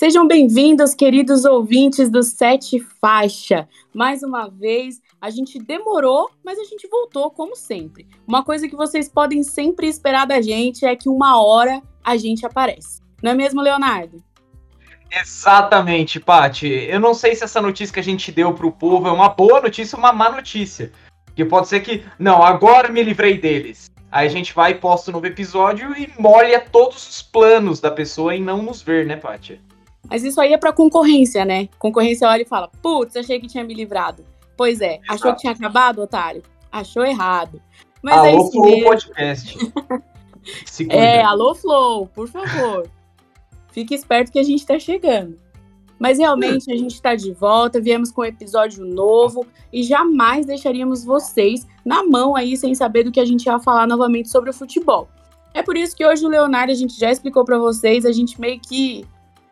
Sejam bem-vindos, queridos ouvintes do Sete Faixa. Mais uma vez, a gente demorou, mas a gente voltou, como sempre. Uma coisa que vocês podem sempre esperar da gente é que uma hora a gente aparece. Não é mesmo, Leonardo? Exatamente, Pati. Eu não sei se essa notícia que a gente deu pro povo é uma boa notícia ou uma má notícia. Que pode ser que, não, agora me livrei deles. Aí a gente vai, posta um novo episódio e molha todos os planos da pessoa em não nos ver, né, Paty? Mas isso aí é pra concorrência, né? Concorrência olha e fala: putz, achei que tinha me livrado. Pois é, Exato. achou que tinha acabado, otário? Achou errado. Mas alô, é isso Flow mesmo. Podcast. é, alô, Flow, por favor. Fique esperto que a gente tá chegando. Mas realmente a gente está de volta, viemos com um episódio novo e jamais deixaríamos vocês na mão aí sem saber do que a gente ia falar novamente sobre o futebol. É por isso que hoje o Leonardo a gente já explicou para vocês, a gente meio que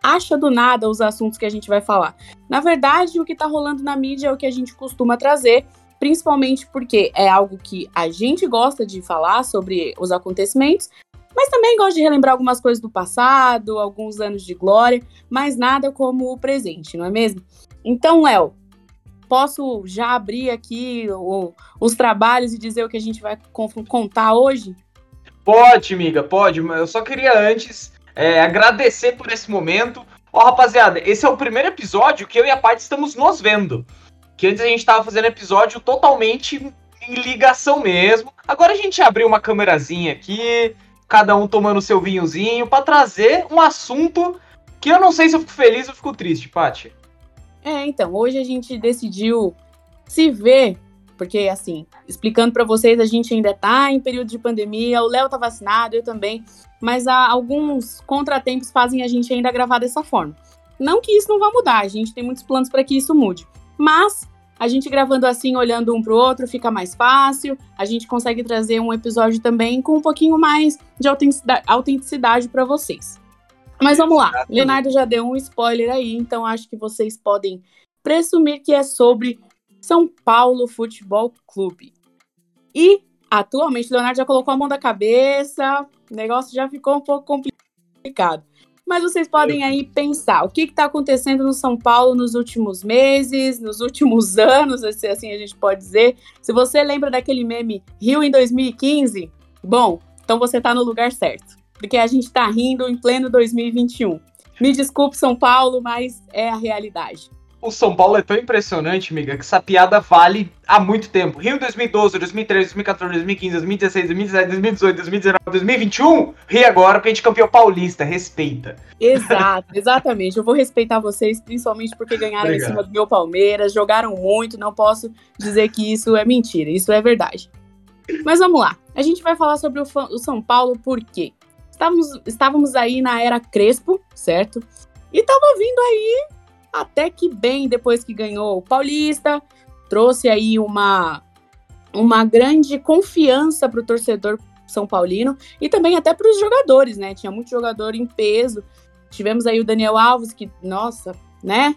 acha do nada os assuntos que a gente vai falar. Na verdade, o que está rolando na mídia é o que a gente costuma trazer, principalmente porque é algo que a gente gosta de falar sobre os acontecimentos, mas também gosto de relembrar algumas coisas do passado, alguns anos de glória, mas nada como o presente, não é mesmo? Então, Léo, posso já abrir aqui o, os trabalhos e dizer o que a gente vai contar hoje? Pode, amiga, pode. Eu só queria antes é, agradecer por esse momento. Ó, rapaziada, esse é o primeiro episódio que eu e a Paty estamos nos vendo. Que antes a gente estava fazendo episódio totalmente em ligação mesmo. Agora a gente abriu uma câmerazinha aqui, cada um tomando seu vinhozinho, para trazer um assunto que eu não sei se eu fico feliz ou fico triste, Paty. É, então, hoje a gente decidiu se ver, porque assim, explicando para vocês, a gente ainda tá em período de pandemia, o Léo tá vacinado, eu também, mas há alguns contratempos fazem a gente ainda gravar dessa forma. Não que isso não vá mudar, a gente tem muitos planos para que isso mude, mas a gente gravando assim, olhando um para o outro, fica mais fácil. A gente consegue trazer um episódio também com um pouquinho mais de autenticidade para vocês. Mas vamos lá. Leonardo já deu um spoiler aí, então acho que vocês podem presumir que é sobre São Paulo Futebol Clube. E atualmente Leonardo já colocou a mão da cabeça, o negócio já ficou um pouco complicado. Mas vocês podem aí pensar o que está acontecendo no São Paulo nos últimos meses, nos últimos anos, assim a gente pode dizer. Se você lembra daquele meme Rio em 2015, bom, então você está no lugar certo. Porque a gente está rindo em pleno 2021. Me desculpe, São Paulo, mas é a realidade o São Paulo é tão impressionante, amiga, que essa piada vale há muito tempo. Rio 2012, 2013, 2014, 2015, 2016, 2017, 2018, 2019, 2021. Rio agora porque a gente campeão paulista. Respeita. Exato, exatamente. Eu vou respeitar vocês, principalmente porque ganharam Obrigado. em cima do meu Palmeiras, jogaram muito. Não posso dizer que isso é mentira, isso é verdade. Mas vamos lá. A gente vai falar sobre o, o São Paulo porque estávamos, estávamos aí na era Crespo, certo? E tava vindo aí até que bem depois que ganhou o Paulista, trouxe aí uma, uma grande confiança para o torcedor São Paulino e também até para os jogadores, né? Tinha muito jogador em peso. Tivemos aí o Daniel Alves, que, nossa, né?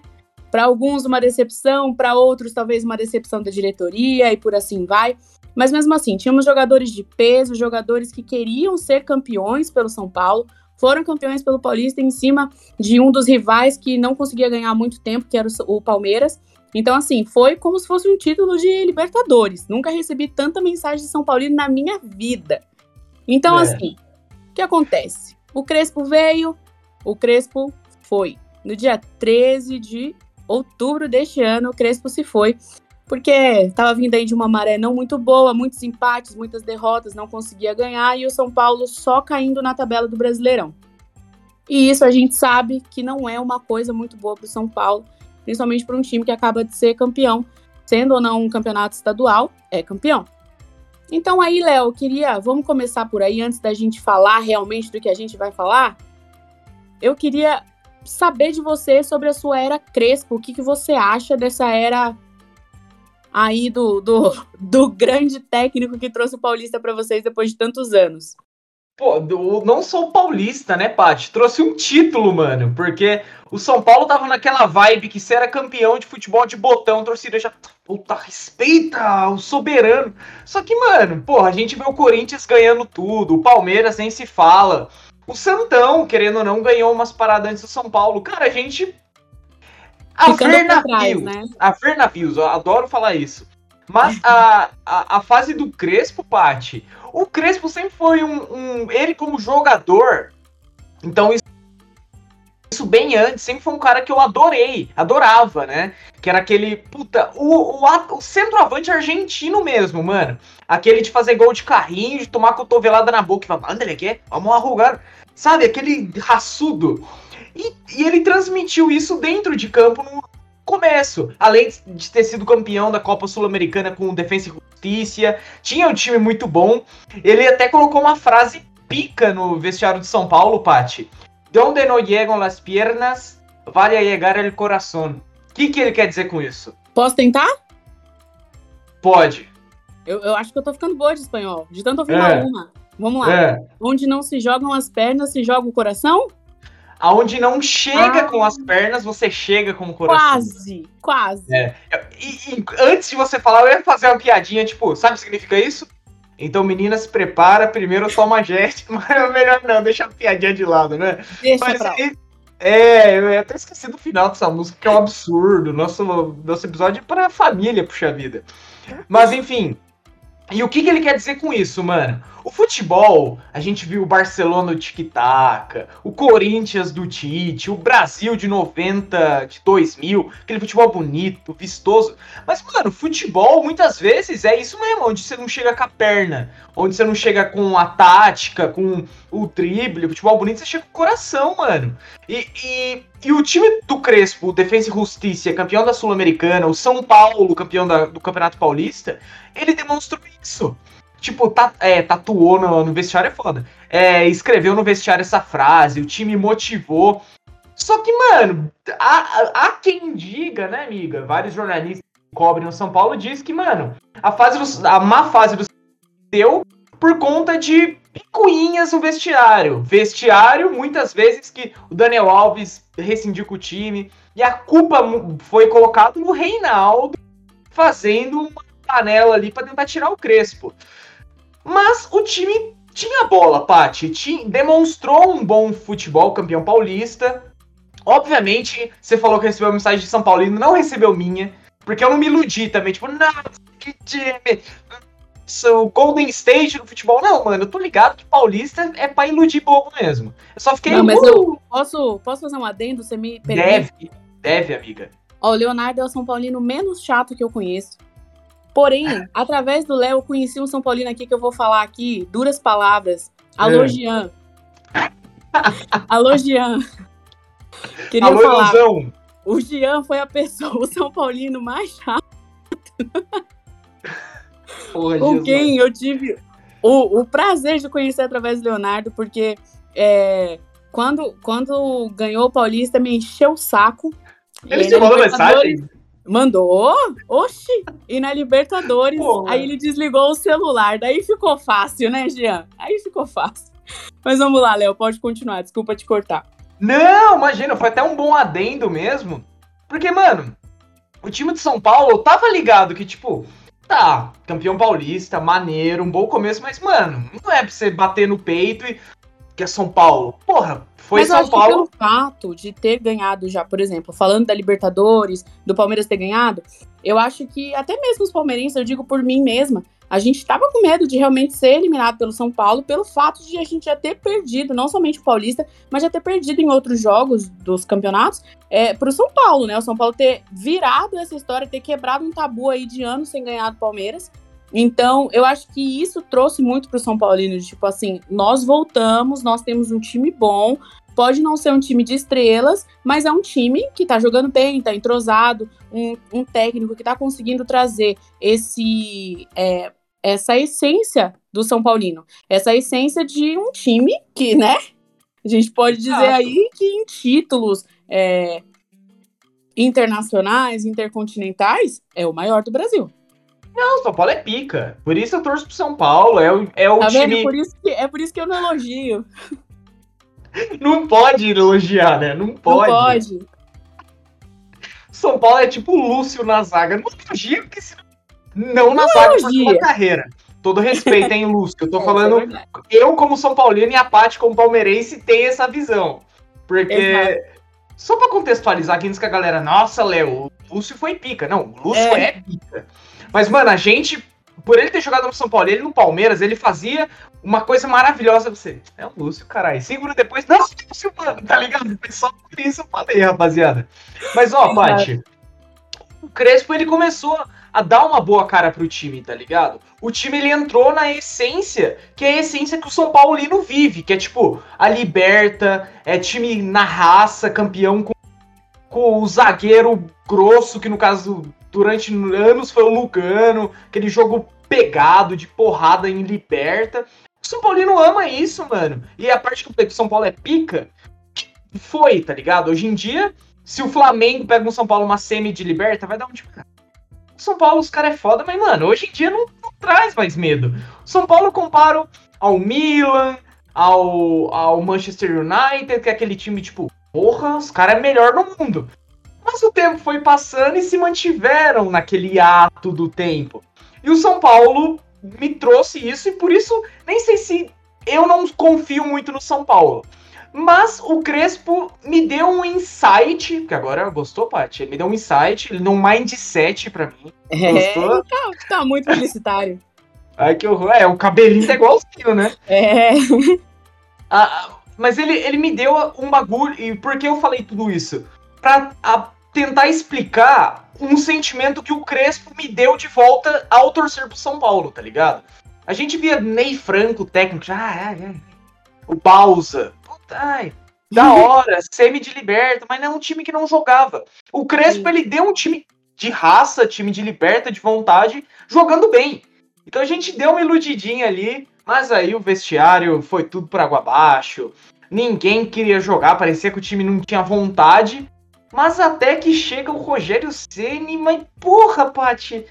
Para alguns uma decepção, para outros talvez uma decepção da diretoria e por assim vai. Mas mesmo assim, tínhamos jogadores de peso, jogadores que queriam ser campeões pelo São Paulo, foram campeões pelo Paulista em cima de um dos rivais que não conseguia ganhar muito tempo, que era o Palmeiras. Então, assim, foi como se fosse um título de Libertadores. Nunca recebi tanta mensagem de São Paulino na minha vida. Então, é. assim, o que acontece? O Crespo veio, o Crespo foi. No dia 13 de outubro deste ano, o Crespo se foi porque estava vindo aí de uma maré não muito boa, muitos empates, muitas derrotas, não conseguia ganhar e o São Paulo só caindo na tabela do Brasileirão. E isso a gente sabe que não é uma coisa muito boa para o São Paulo, principalmente para um time que acaba de ser campeão, sendo ou não um campeonato estadual, é campeão. Então aí, Léo, queria, vamos começar por aí antes da gente falar realmente do que a gente vai falar. Eu queria saber de você sobre a sua era Crespo, o que, que você acha dessa era aí do, do, do grande técnico que trouxe o Paulista para vocês depois de tantos anos? Pô, não sou paulista, né, Paty? Trouxe um título, mano, porque o São Paulo tava naquela vibe que se era campeão de futebol de botão, torcida já, puta, respeita o soberano. Só que, mano, porra, a gente vê o Corinthians ganhando tudo, o Palmeiras nem se fala. O Santão, querendo ou não, ganhou umas paradas antes do São Paulo. Cara, a gente. A ver navios. Né? A navios, eu adoro falar isso. Mas a, a, a fase do Crespo, Pati, o Crespo sempre foi um, um. Ele, como jogador. Então, isso isso bem antes, sempre foi um cara que eu adorei, adorava, né? Que era aquele, puta, o, o, o centroavante argentino mesmo, mano. Aquele de fazer gol de carrinho, de tomar cotovelada na boca e falar, anda, ele quer? Vamos arrugar. Sabe, aquele raçudo. E, e ele transmitiu isso dentro de campo no começo. Além de ter sido campeão da Copa Sul-Americana com Defensa e Justiça, tinha um time muito bom. Ele até colocou uma frase pica no vestiário de São Paulo, Pati Donde no llegan las piernas, vale a llegar el corazón. O que, que ele quer dizer com isso? Posso tentar? Pode. Eu, eu acho que eu tô ficando boa de espanhol, de tanto ouvir é. uma. Vamos lá. É. Onde não se jogam as pernas, se joga o coração? Aonde não chega ah. com as pernas, você chega com o coração. Quase, quase. É. E, e, antes de você falar, eu ia fazer uma piadinha, tipo, sabe o que significa isso? Então, menina, se prepara, primeiro toma gesto, mas é melhor não, deixa a piadinha de lado, né? Deixa mas, pra é, eu até esqueci do final dessa música, que é um absurdo. Nosso, nosso episódio é pra família, puxa vida. Mas, enfim, e o que, que ele quer dizer com isso, mano? O futebol, a gente viu o Barcelona do tic-tac, o Corinthians do Tite, o Brasil de 90, de 2000, aquele futebol bonito, vistoso. Mas, mano, futebol muitas vezes é isso mesmo, onde você não chega com a perna, onde você não chega com a tática, com o drible, o futebol bonito, você chega com o coração, mano. E, e, e o time do Crespo, o Defensa e Justiça, campeão da Sul-Americana, o São Paulo, campeão da, do Campeonato Paulista, ele demonstrou isso tipo, ta, é, tatuou no, no, vestiário é foda. É, escreveu no vestiário essa frase, o time motivou. Só que, mano, há, há quem diga, né, amiga? Vários jornalistas que cobrem no São Paulo diz que, mano, a, fase do, a má fase do deu por conta de picuinhas no vestiário. Vestiário, muitas vezes, que o Daniel Alves rescindiu com o time. E a culpa foi colocada no Reinaldo fazendo uma panela ali para tentar tirar o Crespo. Mas o time tinha bola, Paty. Demonstrou um bom futebol, campeão paulista. Obviamente, você falou que recebeu a mensagem de São Paulino, não recebeu minha. Porque eu não me iludi também. Tipo, não, que time. O Golden State no futebol. Não, mano, eu tô ligado que paulista é pra iludir bobo mesmo. Eu só fiquei. Não, mas uh! eu posso, posso fazer um adendo? Você me permite? Deve, deve, amiga. Ó, o Leonardo é o São Paulino menos chato que eu conheço. Porém, através do Léo, eu conheci um São Paulino aqui que eu vou falar aqui, duras palavras. Alô, é. Jean. Alô, Jean. Queria Alô, falar. Ilusão. O Jean foi a pessoa, o São Paulino mais chato. Porra, com quem eu tive o, o prazer de conhecer através do Leonardo, porque é, quando, quando ganhou o Paulista, me encheu o saco. Ele te mandou mensagem? Mandou? Oxi! E na Libertadores, Porra. aí ele desligou o celular. Daí ficou fácil, né, Jean? Aí ficou fácil. Mas vamos lá, Léo, pode continuar. Desculpa te cortar. Não, imagina, foi até um bom adendo mesmo. Porque, mano, o time de São Paulo tava ligado que, tipo, tá, campeão paulista, maneiro, um bom começo, mas, mano, não é pra você bater no peito e. Que é São Paulo. Porra, foi Mas São Paulo. Que pelo fato de ter ganhado já, por exemplo, falando da Libertadores, do Palmeiras ter ganhado, eu acho que até mesmo os palmeirenses, eu digo por mim mesma, a gente estava com medo de realmente ser eliminado pelo São Paulo pelo fato de a gente já ter perdido, não somente o Paulista, mas já ter perdido em outros jogos dos campeonatos é, para o São Paulo, né? O São Paulo ter virado essa história, ter quebrado um tabu aí de anos sem ganhar do Palmeiras. Então, eu acho que isso trouxe muito para o São Paulino, de, tipo assim, nós voltamos, nós temos um time bom, Pode não ser um time de estrelas, mas é um time que tá jogando bem, tá entrosado, um, um técnico que tá conseguindo trazer esse é, essa essência do São Paulino, essa essência de um time que, né? A gente pode dizer aí que em títulos é, internacionais, intercontinentais, é o maior do Brasil. Não, São Paulo é pica. Por isso eu torço pro São Paulo. É o, é o tá time. Por isso que, é por isso que eu não elogio. Não pode elogiar, né? Não pode. Não pode. São Paulo é tipo o Lúcio na zaga. Não elogia, porque se... não na não zaga, por sua carreira. Todo respeito, hein, Lúcio? Eu tô é, falando. É eu, como São Paulino, e a Paty, como palmeirense, tem essa visão. Porque. Exato. Só pra contextualizar aqui antes que a galera, nossa, Léo, o Lúcio foi pica. Não, o Lúcio é. é pica. Mas, mano, a gente, por ele ter jogado no São Paulo, ele no Palmeiras, ele fazia uma coisa maravilhosa pra você. É o Lúcio, caralho. Segura depois, não, Lúcio, mano, tá ligado? Foi só por isso eu falei, rapaziada. Mas, ó, Paty, o Crespo, ele começou a dar uma boa cara pro time, tá ligado? O time ele entrou na essência, que é a essência que o São Paulino vive, que é tipo a liberta, é time na raça, campeão com, com o zagueiro grosso, que no caso durante anos foi o Lugano, aquele jogo pegado de porrada em liberta. O São Paulino ama isso, mano. E a parte que o São Paulo é pica, foi, tá ligado? Hoje em dia, se o Flamengo pega no São Paulo uma semi de liberta, vai dar um tipo. São Paulo, os caras é foda, mas, mano, hoje em dia não, não traz mais medo. São Paulo comparo ao Milan, ao, ao Manchester United, que é aquele time, tipo, porra, os caras é melhor no mundo. Mas o tempo foi passando e se mantiveram naquele ato do tempo. E o São Paulo me trouxe isso e por isso nem sei se eu não confio muito no São Paulo. Mas o Crespo me deu um insight, que agora gostou, Paty? Ele me deu um insight, ele deu um mindset pra mim. É, gostou? Tá, tá muito publicitário. Ai, que horror. É, o cabelinho tá igualzinho, né? É. Ah, mas ele, ele me deu um bagulho. E por que eu falei tudo isso? Pra a, tentar explicar um sentimento que o Crespo me deu de volta ao torcer pro São Paulo, tá ligado? A gente via Ney Franco, técnico, ah, é, é. o Bausa, ai, da hora, semi de liberta, mas não é um time que não jogava. O Crespo, ele deu um time de raça, time de liberta, de vontade, jogando bem. Então a gente deu uma iludidinha ali, mas aí o vestiário foi tudo por água abaixo. Ninguém queria jogar, parecia que o time não tinha vontade. Mas até que chega o Rogério Ceni, mas porra, Paty.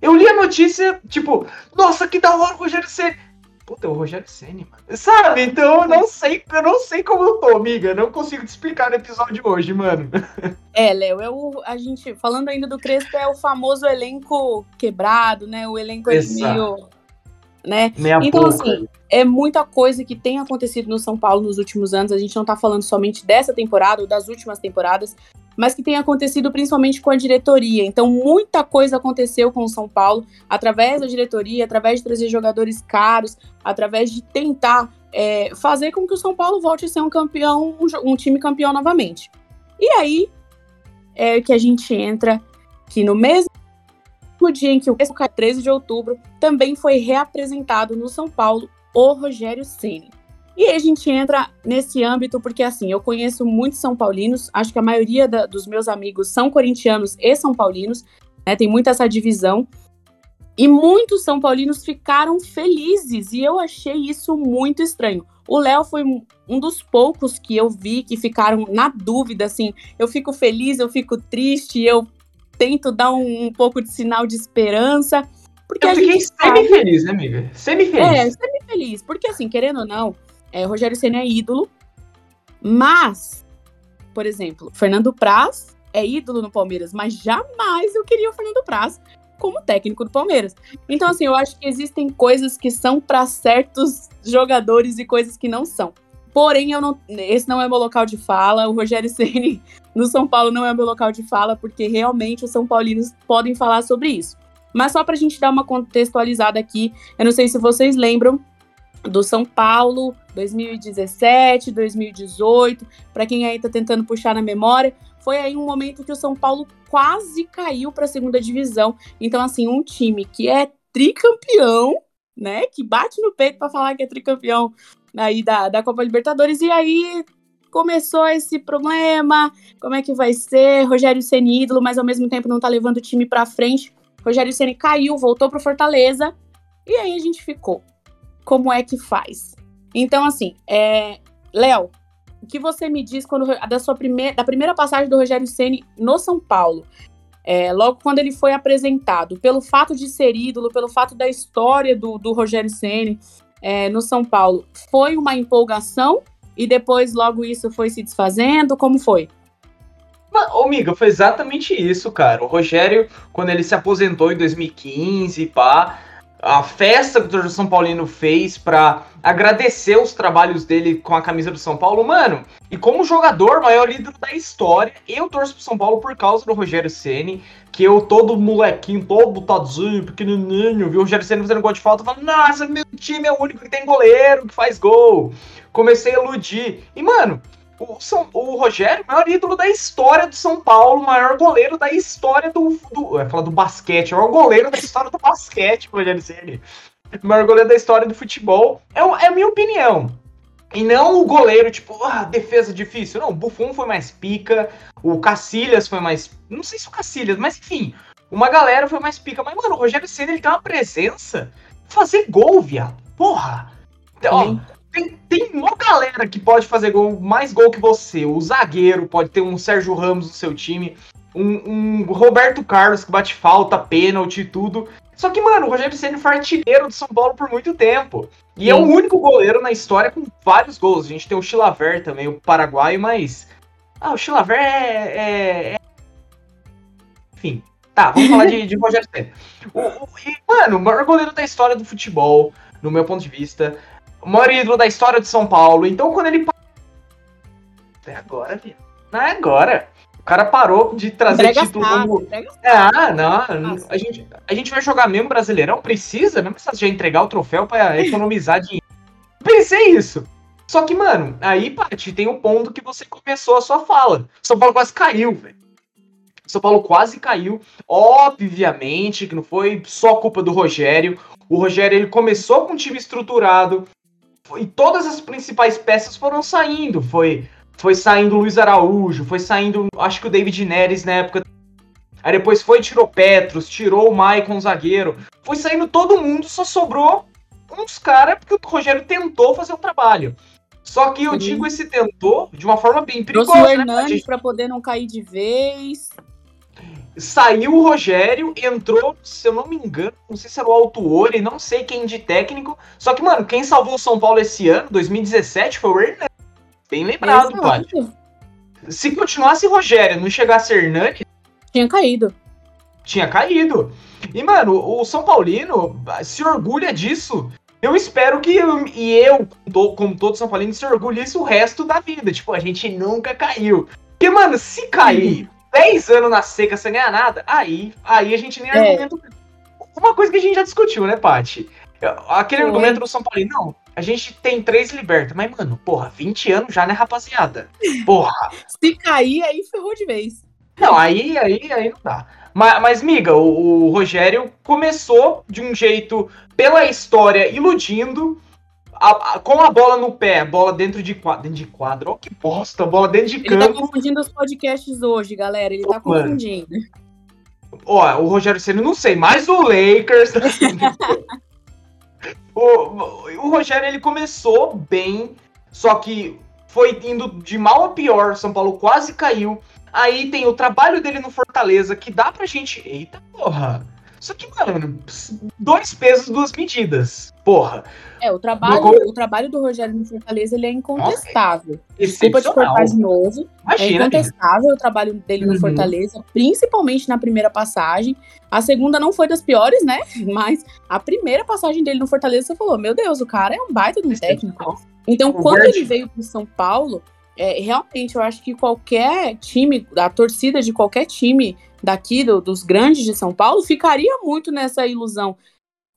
Eu li a notícia, tipo, nossa, que da hora o Rogério Ceni. Puta, o Rogério Senna, mano. Sabe? Então eu não sei, eu não sei como eu tô, amiga. Não consigo te explicar no episódio de hoje, mano. É, Léo, é o, a gente, falando ainda do Crespo, é o famoso elenco quebrado, né? O elenco é meio. Né? Meia então, pouca. assim, é muita coisa que tem acontecido no São Paulo nos últimos anos. A gente não tá falando somente dessa temporada ou das últimas temporadas mas que tem acontecido principalmente com a diretoria. Então, muita coisa aconteceu com o São Paulo através da diretoria, através de trazer jogadores caros, através de tentar é, fazer com que o São Paulo volte a ser um campeão, um, um time campeão novamente. E aí é que a gente entra que no mesmo dia em que o 13 de outubro também foi reapresentado no São Paulo o Rogério Ceni. E aí a gente entra nesse âmbito porque, assim, eu conheço muitos São Paulinos, acho que a maioria da, dos meus amigos são corintianos e São Paulinos, né? Tem muita essa divisão. E muitos São Paulinos ficaram felizes, e eu achei isso muito estranho. O Léo foi um dos poucos que eu vi que ficaram na dúvida, assim, eu fico feliz, eu fico triste, eu tento dar um, um pouco de sinal de esperança. Porque eu fiquei semi-feliz, né, amiga? Semi-feliz. É, semi-feliz. Porque, assim, querendo ou não, é, Rogério Senna é ídolo, mas, por exemplo, Fernando Praz é ídolo no Palmeiras, mas jamais eu queria o Fernando Praz como técnico do Palmeiras. Então, assim, eu acho que existem coisas que são para certos jogadores e coisas que não são. Porém, eu não, esse não é meu local de fala. O Rogério Ceni no São Paulo não é meu local de fala, porque realmente os São Paulinos podem falar sobre isso. Mas só para a gente dar uma contextualizada aqui, eu não sei se vocês lembram do São Paulo 2017, 2018, para quem aí está tentando puxar na memória, foi aí um momento que o São Paulo quase caiu para a segunda divisão. Então, assim, um time que é tricampeão, né, que bate no peito para falar que é tricampeão aí da, da Copa Libertadores, e aí começou esse problema, como é que vai ser? Rogério Ceni ídolo, mas ao mesmo tempo não tá levando o time para frente. Rogério Ceni caiu, voltou para Fortaleza, e aí a gente ficou. Como é que faz? Então, assim, é... Léo, o que você me diz quando da sua primeira, da primeira passagem do Rogério Ceni no São Paulo? É, logo quando ele foi apresentado, pelo fato de ser ídolo, pelo fato da história do, do Rogério Ceni é, no São Paulo, foi uma empolgação e depois logo isso foi se desfazendo? Como foi? Ô, amiga, foi exatamente isso, cara. O Rogério, quando ele se aposentou em 2015, pá, a festa que o torcedor São Paulino fez para agradecer os trabalhos dele com a camisa do São Paulo, mano. E como jogador, maior ídolo da história, eu torço pro São Paulo por causa do Rogério Ceni, que eu todo molequinho, todo botadinho, pequenininho, vi o Rogério Ceni fazendo gol de falta, falando: "Nossa, meu time é o único que tem goleiro que faz gol". Comecei a iludir. E mano, o, São, o Rogério, maior ídolo da história do São Paulo, maior goleiro da história do. do eu ia falar do basquete, o maior goleiro da história do basquete, Rogério Ceni. Maior goleiro da história do futebol. É, é a minha opinião. E não o goleiro, tipo, ah, defesa difícil. Não, o Buffon foi mais pica, o Cacilhas foi mais. Não sei se o Cacilhas, mas enfim, uma galera foi mais pica. Mas, mano, o Rogério Ceni ele tem uma presença. Fazer gol, viado. Porra! Ó, tem, tem uma galera que pode fazer gol, mais gol que você. O zagueiro pode ter um Sérgio Ramos no seu time, um, um Roberto Carlos que bate falta, pênalti e tudo. Só que, mano, o Rogério Ceni foi artilheiro do São Paulo por muito tempo. E Sim. é o único goleiro na história com vários gols. A gente tem o Chilaver também, o paraguaio, mas. Ah, o Chilaver é, é, é. Enfim. Tá, vamos falar de, de Rogério Ceni. O, o, e, mano, o maior goleiro da história do futebol, no meu ponto de vista o maior ídolo da história de São Paulo. Então, quando ele. É agora, viu? Não é agora. O cara parou de trazer Entrega título como. Ah, não. A gente, a gente vai jogar mesmo Brasileirão? Precisa? Não precisa já entregar o troféu para economizar dinheiro. Pensei isso. Só que, mano, aí, Paty, tem o um ponto que você começou a sua fala. São Paulo quase caiu, velho. São Paulo quase caiu. Obviamente que não foi só culpa do Rogério. O Rogério ele começou com um time estruturado, e todas as principais peças foram saindo. Foi, foi saindo Luiz Araújo, foi saindo, acho que o David Neres na época. Aí depois foi tirou Petros, tirou o Maicon zagueiro. Foi saindo todo mundo, só sobrou uns caras porque o Rogério tentou fazer o trabalho. Só que eu digo esse tentou de uma forma bem perigosa. Trouxe o Hernandes né? para poder não cair de vez. Saiu o Rogério, entrou, se eu não me engano, não sei se era o Altuori, não sei quem de técnico. Só que, mano, quem salvou o São Paulo esse ano, 2017, foi o Hernandes. Bem lembrado, Paty. Se continuasse Rogério, não chegasse Hernandes. Tinha caído. Tinha caído. E, mano, o São Paulino se orgulha disso. Eu espero que eu, e eu, como todo São Paulino, se orgulhe isso o resto da vida. Tipo, a gente nunca caiu. Porque, mano, se cair, 10 anos na seca sem ganhar nada, aí, aí a gente nem é. argumenta. Uma coisa que a gente já discutiu, né, Paty? Aquele argumento do São Paulo, não, a gente tem três libertas, mas, mano, porra, 20 anos já, né, rapaziada? Porra! Se cair, aí ferrou de vez. Não, aí, aí, aí não dá. Mas, mas miga, o, o Rogério começou de um jeito, pela história, iludindo, a, a, com a bola no pé, bola dentro de quadro. Dentro de quadro, ó, que bosta, bola dentro de campo. Ele tá confundindo os podcasts hoje, galera. Ele tá confundindo. Ó, o Rogério Ceni não sei, mas o Lakers. o, o Rogério ele começou bem, só que foi indo de mal a pior. São Paulo quase caiu. Aí tem o trabalho dele no Fortaleza, que dá pra gente. Eita porra! Só que, mano, dois pesos, duas medidas. Porra. É, o trabalho, o trabalho do Rogério no Fortaleza ele é incontestável. Nossa, Desculpa te cortar de novo. Imagina, é incontestável o trabalho dele no uhum. Fortaleza, principalmente na primeira passagem. A segunda não foi das piores, né? Mas a primeira passagem dele no Fortaleza, você falou: Meu Deus, o cara é um baita de um técnico. Então, quando ele veio para São Paulo, é, realmente eu acho que qualquer time, a torcida de qualquer time daqui, do, dos grandes de São Paulo, ficaria muito nessa ilusão.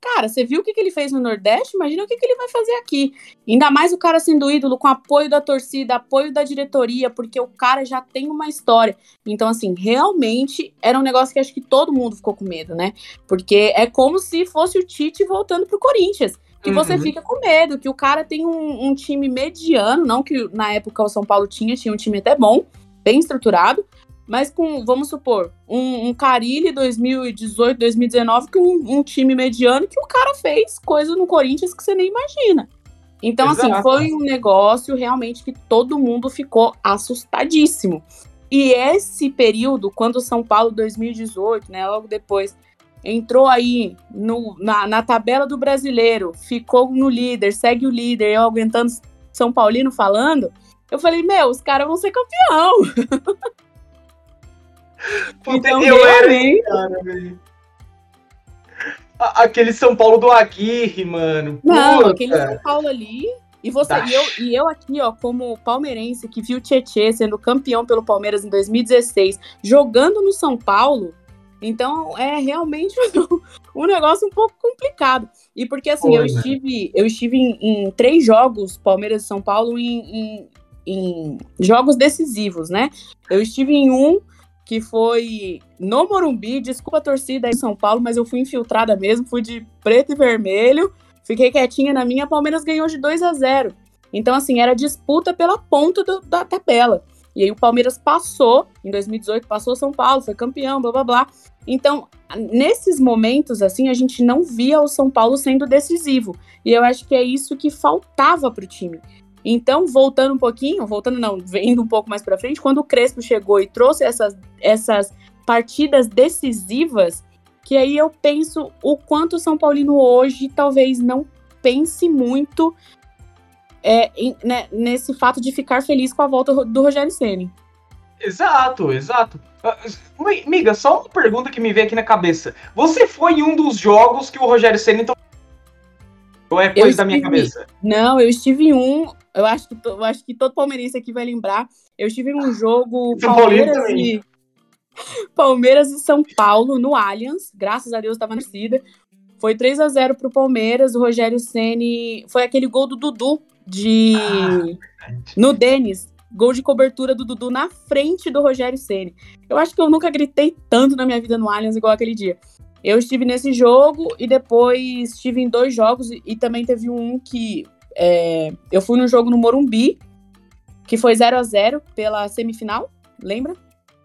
Cara, você viu o que, que ele fez no Nordeste? Imagina o que, que ele vai fazer aqui. Ainda mais o cara sendo ídolo com apoio da torcida, apoio da diretoria, porque o cara já tem uma história. Então, assim, realmente era um negócio que acho que todo mundo ficou com medo, né? Porque é como se fosse o Tite voltando pro Corinthians que uhum. você fica com medo, que o cara tem um, um, time mediano, não que na época o São Paulo tinha, tinha um time até bom, bem estruturado, mas com, vamos supor, um, um Carilli 2018, 2019, com um, um, time mediano que o cara fez coisa no Corinthians que você nem imagina. Então, assim, Exato. assim, foi um negócio realmente que todo mundo ficou assustadíssimo. E esse período, quando o São Paulo 2018, né, logo depois, entrou aí no, na, na tabela do brasileiro, ficou no líder, segue o líder, eu aguentando São Paulino falando, eu falei, meu, os caras vão ser campeão. então, eu era cara, velho. Aquele São Paulo do Aguirre, mano. Não, Puta. aquele São Paulo ali. E você e eu, e eu aqui, ó, como palmeirense que viu o Tietê sendo campeão pelo Palmeiras em 2016, jogando no São Paulo, então é realmente um, negócio um pouco complicado. E porque assim, Foi, eu, né? estive, eu estive em, em, três jogos, Palmeiras e São Paulo, em, em, em jogos decisivos, né? Eu estive em um que foi no Morumbi, desculpa a torcida em São Paulo, mas eu fui infiltrada mesmo, fui de preto e vermelho, fiquei quietinha na minha, Palmeiras ganhou de 2 a 0. Então, assim, era disputa pela ponta do, da tabela. E aí o Palmeiras passou, em 2018, passou São Paulo, foi campeão, blá blá blá. Então, nesses momentos, assim, a gente não via o São Paulo sendo decisivo. E eu acho que é isso que faltava para o time. Então, voltando um pouquinho, voltando não, indo um pouco mais para frente, quando o Crespo chegou e trouxe essas, essas partidas decisivas, que aí eu penso o quanto o São Paulino hoje talvez não pense muito é, em, né, nesse fato de ficar feliz com a volta do Rogério Ceni. Exato, exato. Miga, só uma pergunta que me veio aqui na cabeça. Você foi em um dos jogos que o Rogério Ceni ou é coisa da minha cabeça? Não, eu estive em um eu acho que, eu acho que todo palmeirense aqui vai lembrar. Eu estive num jogo Palmeiras e, Palmeiras e São Paulo no Allianz. Graças a Deus estava na torcida. Foi 3 a 0 pro Palmeiras. O Rogério Ceni foi aquele gol do Dudu de ah, no Denis. Gol de cobertura do Dudu na frente do Rogério Ceni. Eu acho que eu nunca gritei tanto na minha vida no Allianz igual aquele dia. Eu estive nesse jogo e depois estive em dois jogos e, e também teve um que é, eu fui no jogo no Morumbi, que foi 0 a 0 pela semifinal, lembra?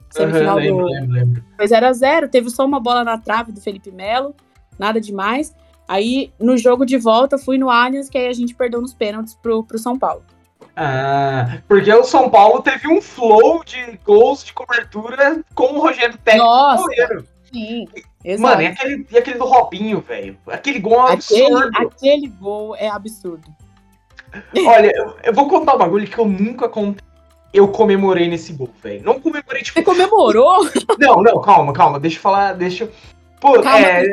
Semifinal uhum, lembro, do... lembro, lembro. Foi 0 a 0 teve só uma bola na trave do Felipe Melo, nada demais. Aí, no jogo de volta, fui no Allianz, que aí a gente perdeu nos pênaltis pro, pro São Paulo. Ah, porque o São Paulo teve um flow de gols de cobertura com o Rogério técnico Nossa, sim. Exato. Mano, e aquele, e aquele do Robinho, velho? Aquele gol é absurdo. Aquele, aquele gol é absurdo. Olha, eu, eu vou contar um bagulho que eu nunca contei. Eu comemorei nesse gol, velho. Não comemorei, tipo. Você comemorou? Não, não, calma, calma. Deixa eu falar. Deixa eu. Pô, calma, é...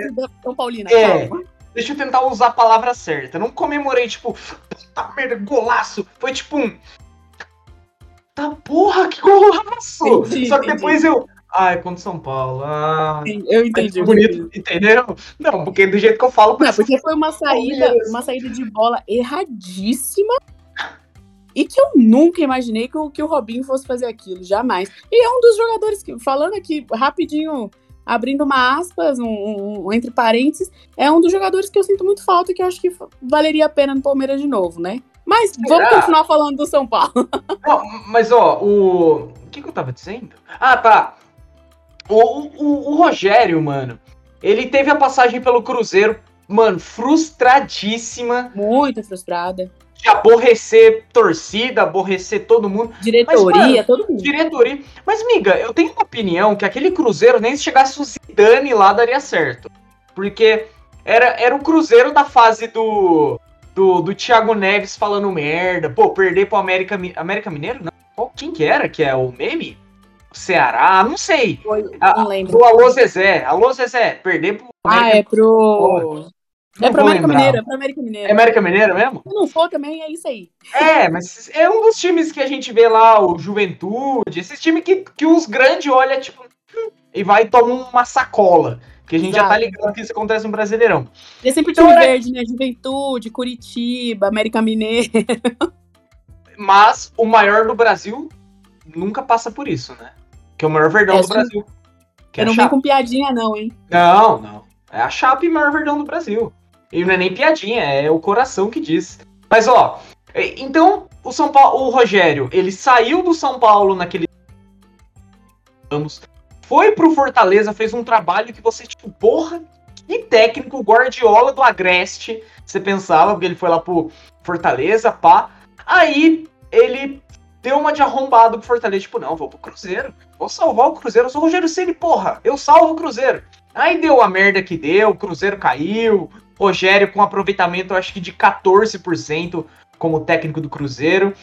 São Paulina, é... calma. Deixa eu tentar usar a palavra certa. Não comemorei, tipo, puta merda, golaço. Foi tipo um. Tá porra, que golaço! Entendi, Só que entendi. depois eu. Ah, é contra São Paulo. Ah, eu entendi. Bonito, entendeu? Não, porque do jeito que eu falo. Não, porque foi uma saída, uma saída de bola erradíssima. E que eu nunca imaginei que o, que o Robinho fosse fazer aquilo, jamais. E é um dos jogadores que, falando aqui rapidinho, abrindo uma aspas, um, um, um, entre parênteses, é um dos jogadores que eu sinto muito falta e que eu acho que valeria a pena no Palmeiras de novo, né? Mas vamos continuar falando do São Paulo. Não, mas ó, o. O que, que eu tava dizendo? Ah, tá. O, o, o Rogério, mano, ele teve a passagem pelo Cruzeiro, mano, frustradíssima. Muito frustrada. De aborrecer torcida, aborrecer todo mundo. Diretoria, Mas, mano, todo mundo. Diretoria. Mas, miga, eu tenho uma opinião que aquele Cruzeiro, nem se chegasse o Zidane lá, daria certo. Porque era, era o Cruzeiro da fase do, do, do Thiago Neves falando merda. Pô, perder pro América, América Mineiro? Não. Quem que era? Que é o meme? Ceará, não sei. Foi, não ah, lembro. Pro Alô Zezé. Alô Zezé, perder pro. Ah, é pro. Não é pro América Mineiro, é pro América Mineiro. É América Mineiro mesmo? Se não for também, é isso aí. É, mas é um dos times que a gente vê lá, o Juventude, esses times que, que os grandes olham, tipo, e vai e toma uma sacola. Que a gente Exato. já tá ligado que isso acontece no Brasileirão. É sempre então, time é... verde, né? Juventude, Curitiba, América Mineiro. Mas o maior do Brasil nunca passa por isso, né? Que é o maior verdão é, do Brasil. eu é não vem com piadinha, não, hein? Não, não. É a Chape maior verdão do Brasil. E não é nem piadinha, é o coração que diz. Mas, ó, então o São Paulo, o Rogério, ele saiu do São Paulo naquele. Vamos. Foi pro Fortaleza, fez um trabalho que você, tipo, porra, que técnico, Guardiola do Agreste. Você pensava, porque ele foi lá pro Fortaleza, pá. Aí ele deu uma de arrombado pro Fortaleza, tipo, não, vou pro Cruzeiro. Vou salvar o Cruzeiro. Eu sou o Rogério Ceni, porra. Eu salvo o Cruzeiro. Aí deu a merda que deu, o Cruzeiro caiu. Rogério com aproveitamento, acho que de 14% como técnico do Cruzeiro.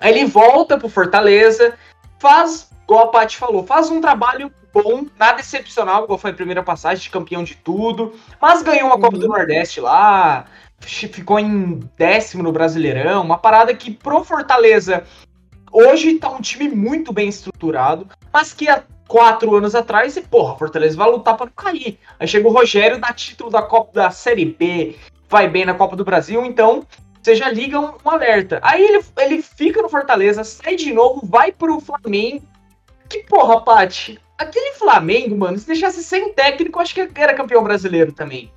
Aí ele volta pro Fortaleza. faz, igual a Paty falou, faz um trabalho bom, nada excepcional, igual foi a primeira passagem de campeão de tudo, mas ganhou uma uhum. Copa do Nordeste lá, ficou em décimo no Brasileirão, uma parada que pro Fortaleza hoje tá um time muito bem estruturado, mas que há quatro anos atrás, e porra, Fortaleza vai lutar para não cair. Aí chega o Rogério, dá título da Copa da Série B, vai bem na Copa do Brasil, então você já liga um, um alerta. Aí ele, ele fica no Fortaleza, sai de novo, vai pro Flamengo. Que porra, Paty, aquele Flamengo, mano, se deixasse sem técnico, acho que era campeão brasileiro também.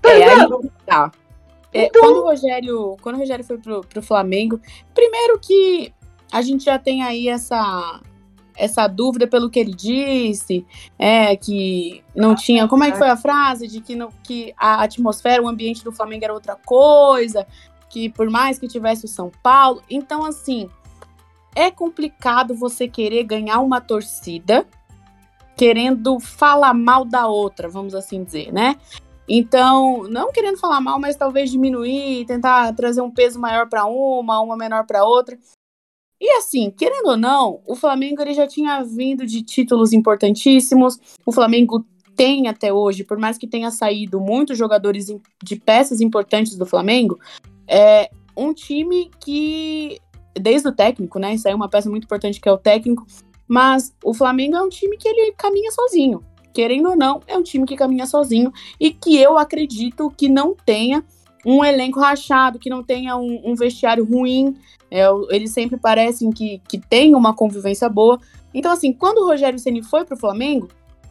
Tá é, aí, tá. É, então... quando, o Rogério, quando o Rogério foi pro, pro Flamengo, primeiro que a gente já tem aí essa essa dúvida pelo que ele disse, é que não tinha, como é que foi a frase de que, não, que a atmosfera, o ambiente do Flamengo era outra coisa, que por mais que tivesse o São Paulo, então assim, é complicado você querer ganhar uma torcida querendo falar mal da outra, vamos assim dizer, né? Então, não querendo falar mal, mas talvez diminuir, tentar trazer um peso maior para uma, uma menor para outra. E assim, querendo ou não, o Flamengo ele já tinha vindo de títulos importantíssimos. O Flamengo tem até hoje, por mais que tenha saído muitos jogadores de peças importantes do Flamengo, é um time que, desde o técnico, né? Isso aí é uma peça muito importante que é o técnico. Mas o Flamengo é um time que ele caminha sozinho querendo ou não, é um time que caminha sozinho e que eu acredito que não tenha um elenco rachado, que não tenha um, um vestiário ruim. É, eles sempre parecem que, que tem uma convivência boa. Então, assim, quando o Rogério Ceni foi para o Flamengo,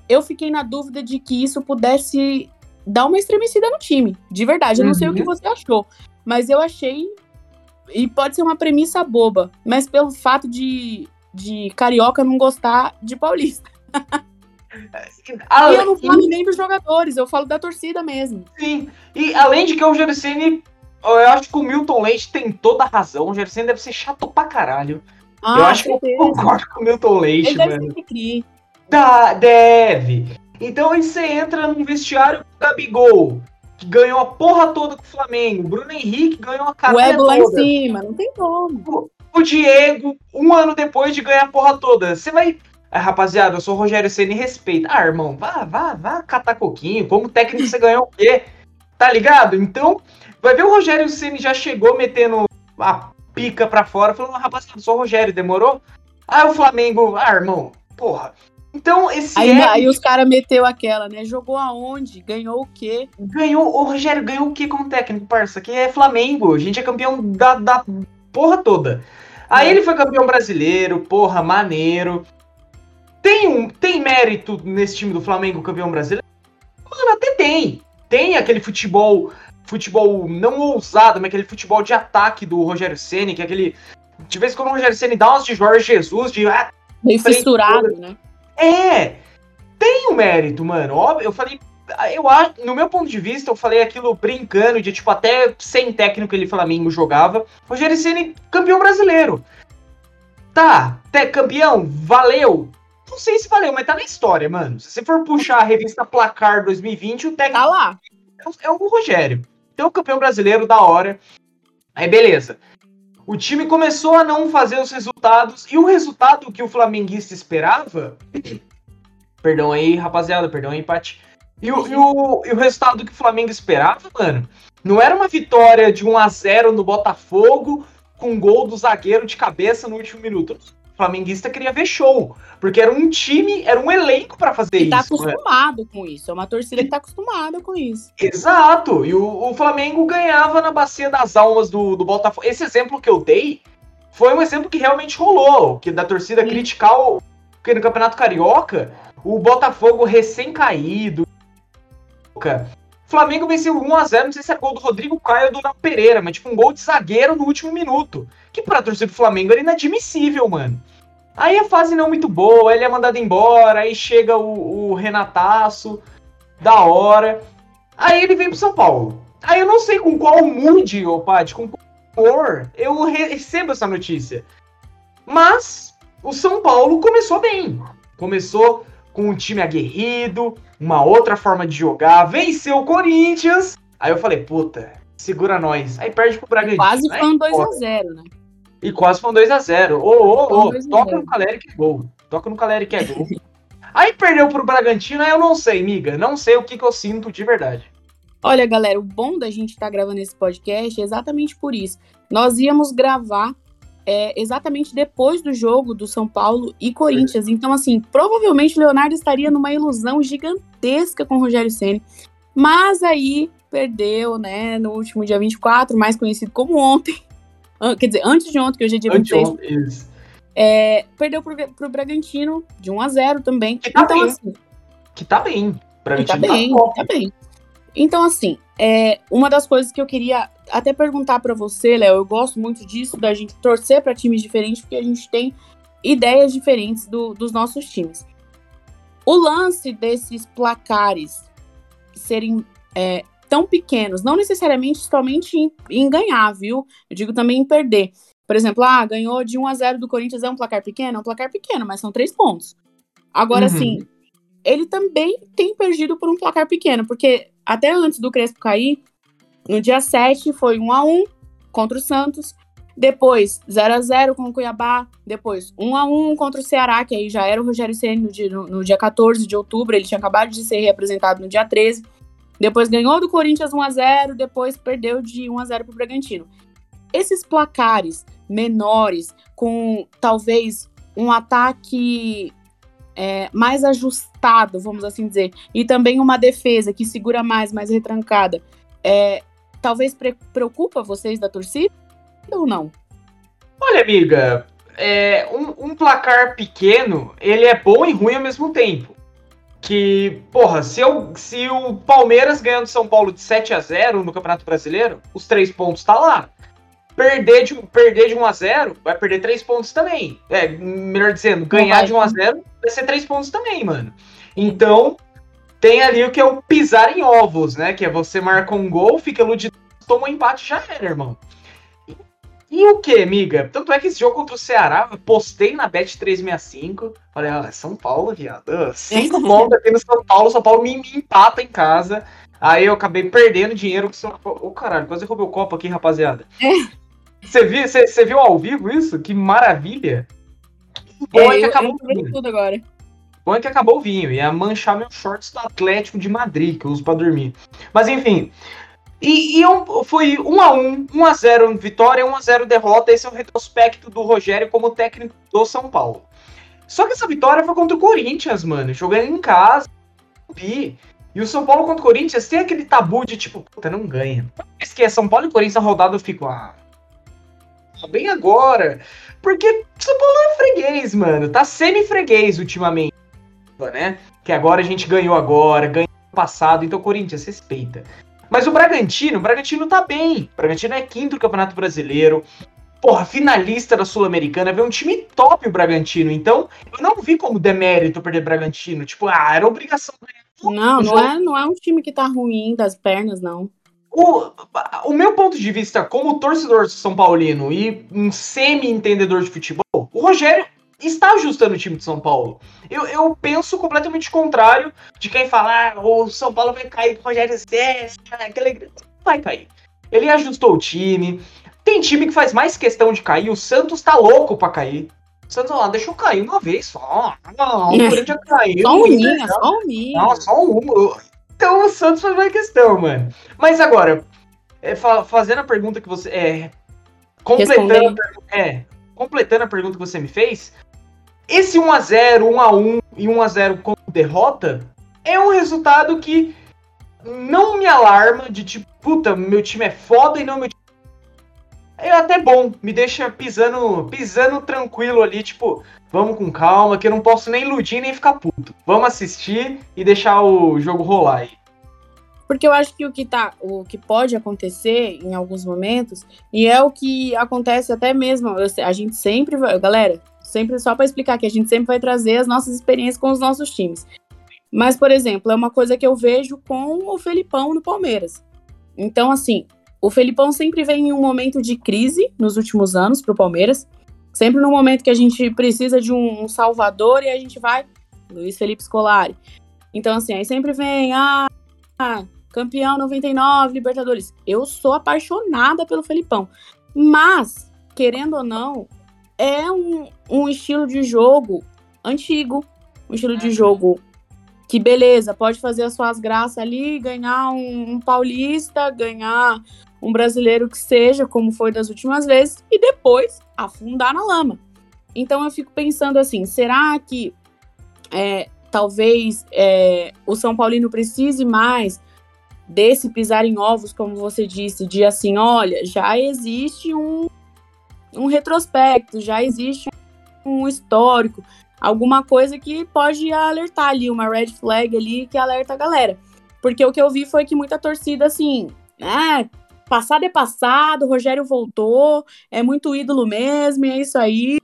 eu fiquei na dúvida de que isso pudesse dar uma estremecida no time. De verdade, eu não uhum. sei o que uhum. você achou, mas eu achei. E pode ser uma premissa boba, mas pelo fato de, de carioca não gostar de paulista. e eu não falo nem dos jogadores, eu falo da torcida mesmo. Sim, e além de que o Gersene, eu acho que o Milton Leite tem toda a razão. O Gersene deve ser chato pra caralho. Ah, eu acho certeza. que eu concordo com o Milton Leite, Ele mano. Deve ser da, deve. Então aí você entra num vestiário com o Gabigol, que ganhou a porra toda com o Flamengo. O Bruno Henrique ganhou a cara O Ego lá em cima, não tem como. O Diego, um ano depois de ganhar a porra toda. Você vai Aí, rapaziada, eu sou o Rogério Ceni respeita. Ah, irmão, vá, vá, vá catar coquinho. Como técnico você ganhou o quê? Tá ligado? Então, vai ver o Rogério Ceni já chegou metendo a pica pra fora, falando, rapaziada, eu sou o Rogério, demorou? Aí o Flamengo, ah, irmão, porra. Então, esse aí, é... aí os caras meteu aquela, né? Jogou aonde? Ganhou o quê? Ganhou, o Rogério ganhou o quê como técnico, parça? Que é Flamengo. A gente é campeão da, da porra toda. Aí é. ele foi campeão brasileiro, porra, maneiro. Tem, um, tem mérito nesse time do Flamengo campeão brasileiro? Mano, até tem. Tem aquele futebol, futebol não ousado, mas aquele futebol de ataque do Rogério Ceni, que é aquele. De vez em quando o Rogério Ceni dá umas de Jorge Jesus, de. Ah, Meio fissurado, né? É! Tem o um mérito, mano. Óbvio, eu falei. Eu acho, no meu ponto de vista, eu falei aquilo brincando, de tipo, até sem técnico ele Flamengo jogava. Rogério Ceni campeão brasileiro. Tá, até campeão, valeu. Não sei se valeu, mas tá na história, mano. Se você for puxar a revista Placar 2020, o técnico. Tá lá. É o Rogério. Então, o campeão brasileiro da hora. Aí, beleza. O time começou a não fazer os resultados. E o resultado que o flamenguista esperava. perdão aí, rapaziada, perdão aí, empate. E o, e, o, e o resultado que o Flamengo esperava, mano, não era uma vitória de 1 a 0 no Botafogo com um gol do zagueiro de cabeça no último minuto flamenguista queria ver show. Porque era um time, era um elenco para fazer e tá isso. tá acostumado né? com isso. É uma torcida que tá acostumada com isso. Exato. E o, o, Flamengo ganhava na bacia das almas do, do Botafogo. Esse exemplo que eu dei foi um exemplo que realmente rolou. Que da torcida Sim. criticar o. Porque no Campeonato Carioca, o Botafogo recém-caído. Flamengo venceu 1x0, não sei se era gol do Rodrigo Caio ou do Léo Pereira, mas tipo um gol de zagueiro no último minuto. Que pra torcida do Flamengo era inadmissível, mano. Aí a fase não muito boa, ele é mandado embora, aí chega o, o Renataço, da hora. Aí ele vem pro São Paulo. Aí eu não sei com qual mood, ô Paty, com qual humor eu recebo essa notícia. Mas o São Paulo começou bem. Começou com um time aguerrido, uma outra forma de jogar, venceu o Corinthians. Aí eu falei, puta, segura nós. Aí perde pro Bragantino. Quase foi um 2x0, né? E quase foi um 2x0. Ô, ô, ô, toca no Caleri que é gol. Toca no Caleri que é gol. Aí perdeu pro Bragantino, aí eu não sei, miga. Não sei o que, que eu sinto de verdade. Olha, galera, o bom da gente estar tá gravando esse podcast é exatamente por isso. Nós íamos gravar é, exatamente depois do jogo do São Paulo e Corinthians. Então, assim, provavelmente o Leonardo estaria numa ilusão gigantesca com o Rogério Ceni. Mas aí perdeu, né, no último dia 24, mais conhecido como ontem. Quer dizer, antes de ontem, que hoje é dia 26. É, perdeu pro, pro Bragantino de 1 a 0 também. Que tá então, bem. assim. Que tá bem. Bragantino tá, tá bem, tá, tá bem. Então, assim, é, uma das coisas que eu queria até perguntar para você, Léo, eu gosto muito disso, da gente torcer para times diferentes, porque a gente tem ideias diferentes do, dos nossos times. O lance desses placares serem é, tão pequenos, não necessariamente somente em, em, ganhar, viu? Eu digo também em perder. Por exemplo, ah, ganhou de 1 a 0 do Corinthians, é um placar pequeno? É um placar pequeno, mas são três pontos. Agora, uhum. assim, ele também tem perdido por um placar pequeno, porque até antes do Crespo cair, no dia 7 foi 1 a 1 contra o Santos, depois 0 a 0 com o Cuiabá, depois 1 a 1 contra o Ceará, que aí já era o Rogério Ceni no dia, no, no dia 14 de outubro, ele tinha acabado de ser reapresentado no dia 13. Depois ganhou do Corinthians 1 a 0, depois perdeu de 1 a 0 para o Bragantino. Esses placares menores, com talvez um ataque é, mais ajustado, vamos assim dizer, e também uma defesa que segura mais, mais retrancada, é, talvez pre preocupa vocês da torcida ou não? Olha, amiga, é, um, um, placar pequeno, ele é bom e ruim ao mesmo tempo. Que, porra, se, eu, se o Palmeiras ganhando São Paulo de 7 a 0 no Campeonato Brasileiro, os três pontos tá lá. Perder de, perder de 1 a 0 vai perder três pontos também. É, melhor dizendo, ganhar de 1 a 0 vai ser três pontos também, mano. Então, tem ali o que é o pisar em ovos, né? Que é você marca um gol, fica iludido, toma um empate já era, irmão. E, o que, amiga? Tanto é que esse jogo contra o Ceará, eu postei na Bet 365. Falei, ah, é São Paulo, viado. Cinco pontos aqui no São Paulo, São Paulo me, me, empata em casa. Aí eu acabei perdendo dinheiro com São Paulo. Ô, caralho, quase roubei o copo aqui, rapaziada. É. Você viu, você, você viu ao vivo isso? Que maravilha! Bom é, é que acabou eu tudo agora. Bom é que acabou o vinho. Ia manchar meus shorts do Atlético de Madrid, que eu uso pra dormir. Mas enfim. E, e eu, foi 1x1, 1x0 vitória, 1x0 derrota. Esse é o retrospecto do Rogério como técnico do São Paulo. Só que essa vitória foi contra o Corinthians, mano. Jogando em casa. E o São Paulo contra o Corinthians tem aquele tabu de tipo, puta, não ganha. Mas que é São Paulo e Corinthians a rodada eu fico, ah. Bem agora. Porque São Paulo é freguês, mano. Tá semi-freguês ultimamente né? Que agora a gente ganhou agora, ganhou no passado, então Corinthians respeita. Mas o Bragantino, o Bragantino tá bem. O Bragantino é quinto do Campeonato Brasileiro. Porra, finalista da Sul-Americana, vê um time top o Bragantino. Então, eu não vi como demérito perder o Bragantino. Tipo, ah, era obrigação Não, não é, não é um time que tá ruim das pernas, não. O, o meu ponto de vista como torcedor São Paulino e um semi-entendedor de futebol, o Rogério está ajustando o time de São Paulo. Eu, eu penso completamente contrário de quem falar ah, o São Paulo vai cair com o Rogério César, aquele... vai cair. Ele ajustou o time. Tem time que faz mais questão de cair. O Santos tá louco para cair. O Santos, lá, deixa eu cair uma vez só. Não, o Corinthians caiu. Só um só um Não, só um. Então o Santos faz mais questão, mano. Mas agora, é, fazendo a pergunta que você. É, completando, é, completando a pergunta que você me fez, esse 1x0, 1x1 e 1x0 como derrota é um resultado que não me alarma de tipo, puta, meu time é foda e não meu time. É até bom, me deixa pisando, pisando tranquilo ali, tipo, vamos com calma, que eu não posso nem iludir nem ficar puto. Vamos assistir e deixar o jogo rolar aí. Porque eu acho que o que tá, o que pode acontecer em alguns momentos, e é o que acontece até mesmo, a gente sempre vai, galera, sempre só para explicar que a gente sempre vai trazer as nossas experiências com os nossos times. Mas, por exemplo, é uma coisa que eu vejo com o Felipão no Palmeiras. Então, assim, o Felipão sempre vem em um momento de crise nos últimos anos para o Palmeiras. Sempre no momento que a gente precisa de um, salvador e a gente vai, Luiz Felipe Scolari. Então, assim, aí sempre vem, ah, campeão 99, Libertadores. Eu sou apaixonada pelo Felipão. Mas querendo ou não, é um, um estilo de jogo antigo, um estilo de uhum. jogo que beleza, pode fazer as suas graças ali, ganhar um, um, paulista, ganhar um brasileiro que seja, como foi das últimas vezes, e depois afundar na lama. Então eu fico pensando assim, será que é, talvez é, o São Paulino precise mais desse pisar em ovos, como você disse, de assim, olha, já existe um, um retrospecto, já existe um histórico, alguma coisa que pode alertar ali, uma red flag ali que alerta a galera. Porque o que eu vi foi que muita torcida, assim, né, passado é passado, Rogério voltou, é muito ídolo mesmo, é isso aí.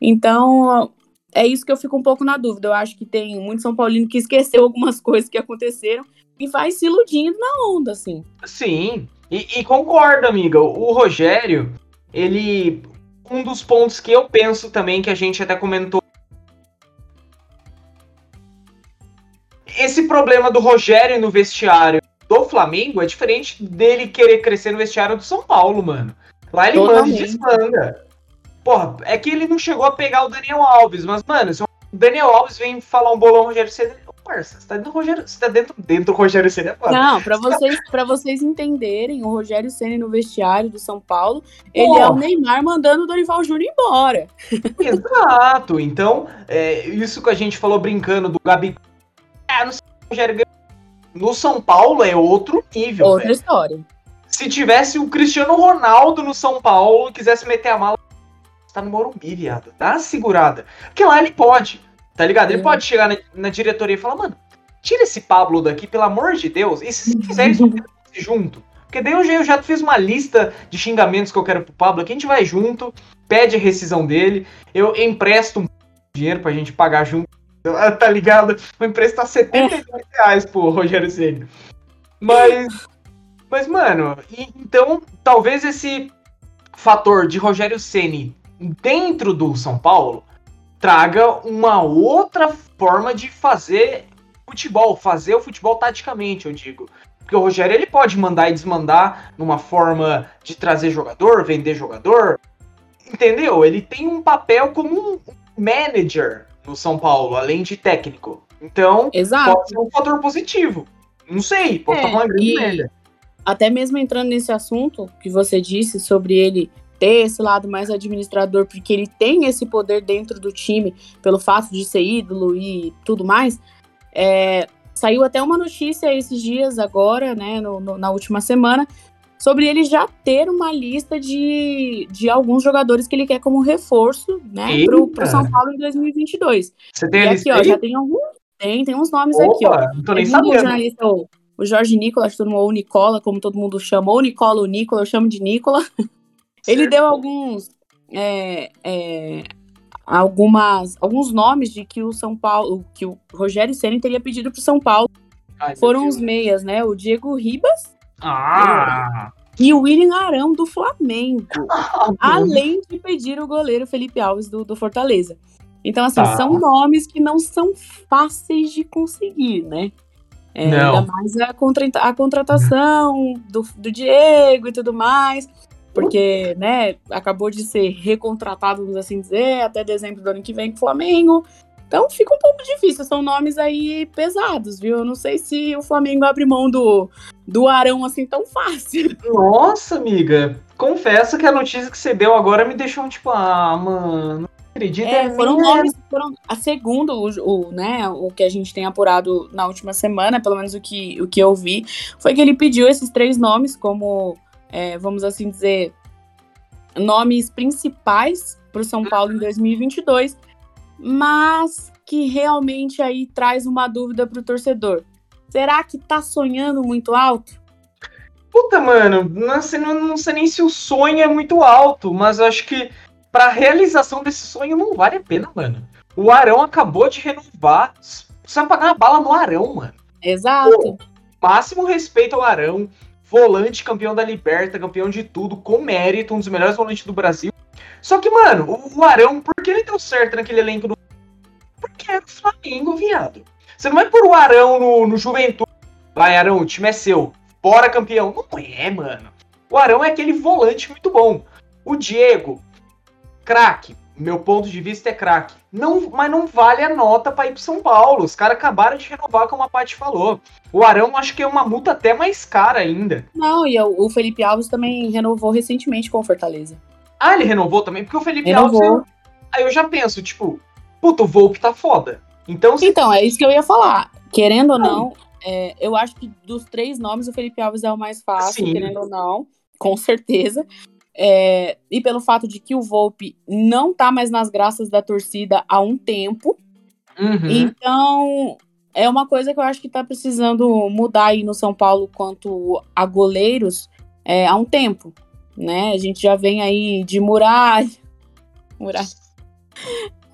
Então, é isso que eu fico um pouco na dúvida. Eu acho que tem muito São Paulino que esqueceu algumas coisas que aconteceram e vai se iludindo na onda, assim. Sim, e, e concordo, amiga. O Rogério, ele. Um dos pontos que eu penso também, que a gente até comentou. Esse problema do Rogério no vestiário do Flamengo é diferente dele querer crescer no vestiário do São Paulo, mano. Lá ele Totalmente. manda e desmanda. Porra, é que ele não chegou a pegar o Daniel Alves, mas, mano, se o Daniel Alves vem falar um bolão Rogério Ceni, parça, você tá dentro do Rogério, você tá dentro, dentro do Rogério Ceni é Não, pra vocês, pra vocês entenderem, o Rogério Ceni no vestiário do São Paulo, ele é o Neymar mandando o Dorival Júnior embora. Exato, então, é, isso que a gente falou brincando do Gabi, ah, não sei o Rogério no São Paulo é outro nível. Outra velho. história. Se tivesse o Cristiano Ronaldo no São Paulo, quisesse meter a mala, tá no Morumbi, viado. Dá uma segurada. Porque lá ele pode, tá ligado? Ele pode chegar na, na, diretoria e falar, mano, tira esse Pablo daqui, pelo amor de Deus. E se quiser isso junto. Porque daí eu já, eu já fiz uma lista de xingamentos que eu quero pro Pablo aqui. A gente vai junto, pede a rescisão dele. Eu empresto um dinheiro pra gente pagar junto. Tá ligado? Vou emprestar 70 reais pro Rogério Ceni. Mas. Mas, mano, e, então talvez esse fator de Rogério Ceni dentro do São Paulo traga uma outra forma de fazer futebol, fazer o futebol taticamente, eu digo. Porque o Rogério ele pode mandar e desmandar numa forma de trazer jogador, vender jogador. Entendeu? Ele tem um papel como um manager no São Paulo, além de técnico. Então, Exato. pode ser um fator positivo. Não sei, pode é, estar uma grande merda. Até mesmo entrando nesse assunto que você disse sobre ele ter esse lado mais administrador, porque ele tem esse poder dentro do time, pelo fato de ser ídolo e tudo mais. É, saiu até uma notícia esses dias, agora, né, no, no, na última semana, sobre ele já ter uma lista de, de alguns jogadores que ele quer como reforço, né, pro, pro São Paulo em 2022. Você tem e aqui, ó, já tem alguns, tem, tem uns nomes Opa, aqui, ó. Não tô nem sabendo. O, o Jorge Nicola, ou Nicola, como todo mundo chamou, Nicola ou Nicola, eu chamo de Nicola. Ele deu alguns. É, é, algumas, alguns nomes de que o São Paulo, que o Rogério Ceni teria pedido para o São Paulo. Ai, Foram os meias, né? O Diego Ribas. Ah! E o William Arão do Flamengo. Ah, além de pedir o goleiro Felipe Alves do, do Fortaleza. Então, assim, ah. são nomes que não são fáceis de conseguir, né? É, não. Ainda mais a, contra, a contratação do, do Diego e tudo mais porque, né, acabou de ser recontratado, vamos assim dizer, até dezembro do ano que vem com o Flamengo. Então fica um pouco difícil, são nomes aí pesados, viu? Eu não sei se o Flamengo abre mão do, do Arão assim tão fácil. Nossa, amiga, confesso que a notícia que você deu agora me deixou tipo, ah, mano, acredito. É, foram nomes, foram a segunda, o, o, né, o que a gente tem apurado na última semana, pelo menos o que, o que eu vi, foi que ele pediu esses três nomes como é, vamos assim dizer, nomes principais para o São Paulo em 2022, mas que realmente aí traz uma dúvida para o torcedor. Será que tá sonhando muito alto? Puta, mano, não sei, não, não sei nem se o sonho é muito alto, mas eu acho que para realização desse sonho não vale a pena, mano. O Arão acabou de renovar. Vai pagar uma bala no Arão, mano. Exato. Pô, máximo respeito ao Arão volante campeão da Liberta, campeão de tudo, com mérito, um dos melhores volantes do Brasil. Só que, mano, o Arão, por que ele deu certo naquele elenco do. Porque era o Flamengo, viado. Você não vai pôr o Arão no, no Juventude. Vai, Arão, o time é seu. Bora, campeão. Não é, mano. O Arão é aquele volante muito bom. O Diego, craque. Meu ponto de vista é craque. Não, mas não vale a nota para ir pro São Paulo. Os caras acabaram de renovar, como a Paty falou. O Arão acho que é uma multa até mais cara ainda. Não, e o Felipe Alves também renovou recentemente com o Fortaleza. Ah, ele renovou também? Porque o Felipe renovou. Alves. Aí eu já penso, tipo, puta, o Volpe tá foda. Então, se... então, é isso que eu ia falar. Querendo ou não, é, eu acho que dos três nomes, o Felipe Alves é o mais fácil, Sim. querendo ou não, com certeza. É, e pelo fato de que o Volpe não tá mais nas graças da torcida há um tempo. Uhum. Então, é uma coisa que eu acho que tá precisando mudar aí no São Paulo quanto a goleiros é, há um tempo. Né? A gente já vem aí de muralha. Muralha.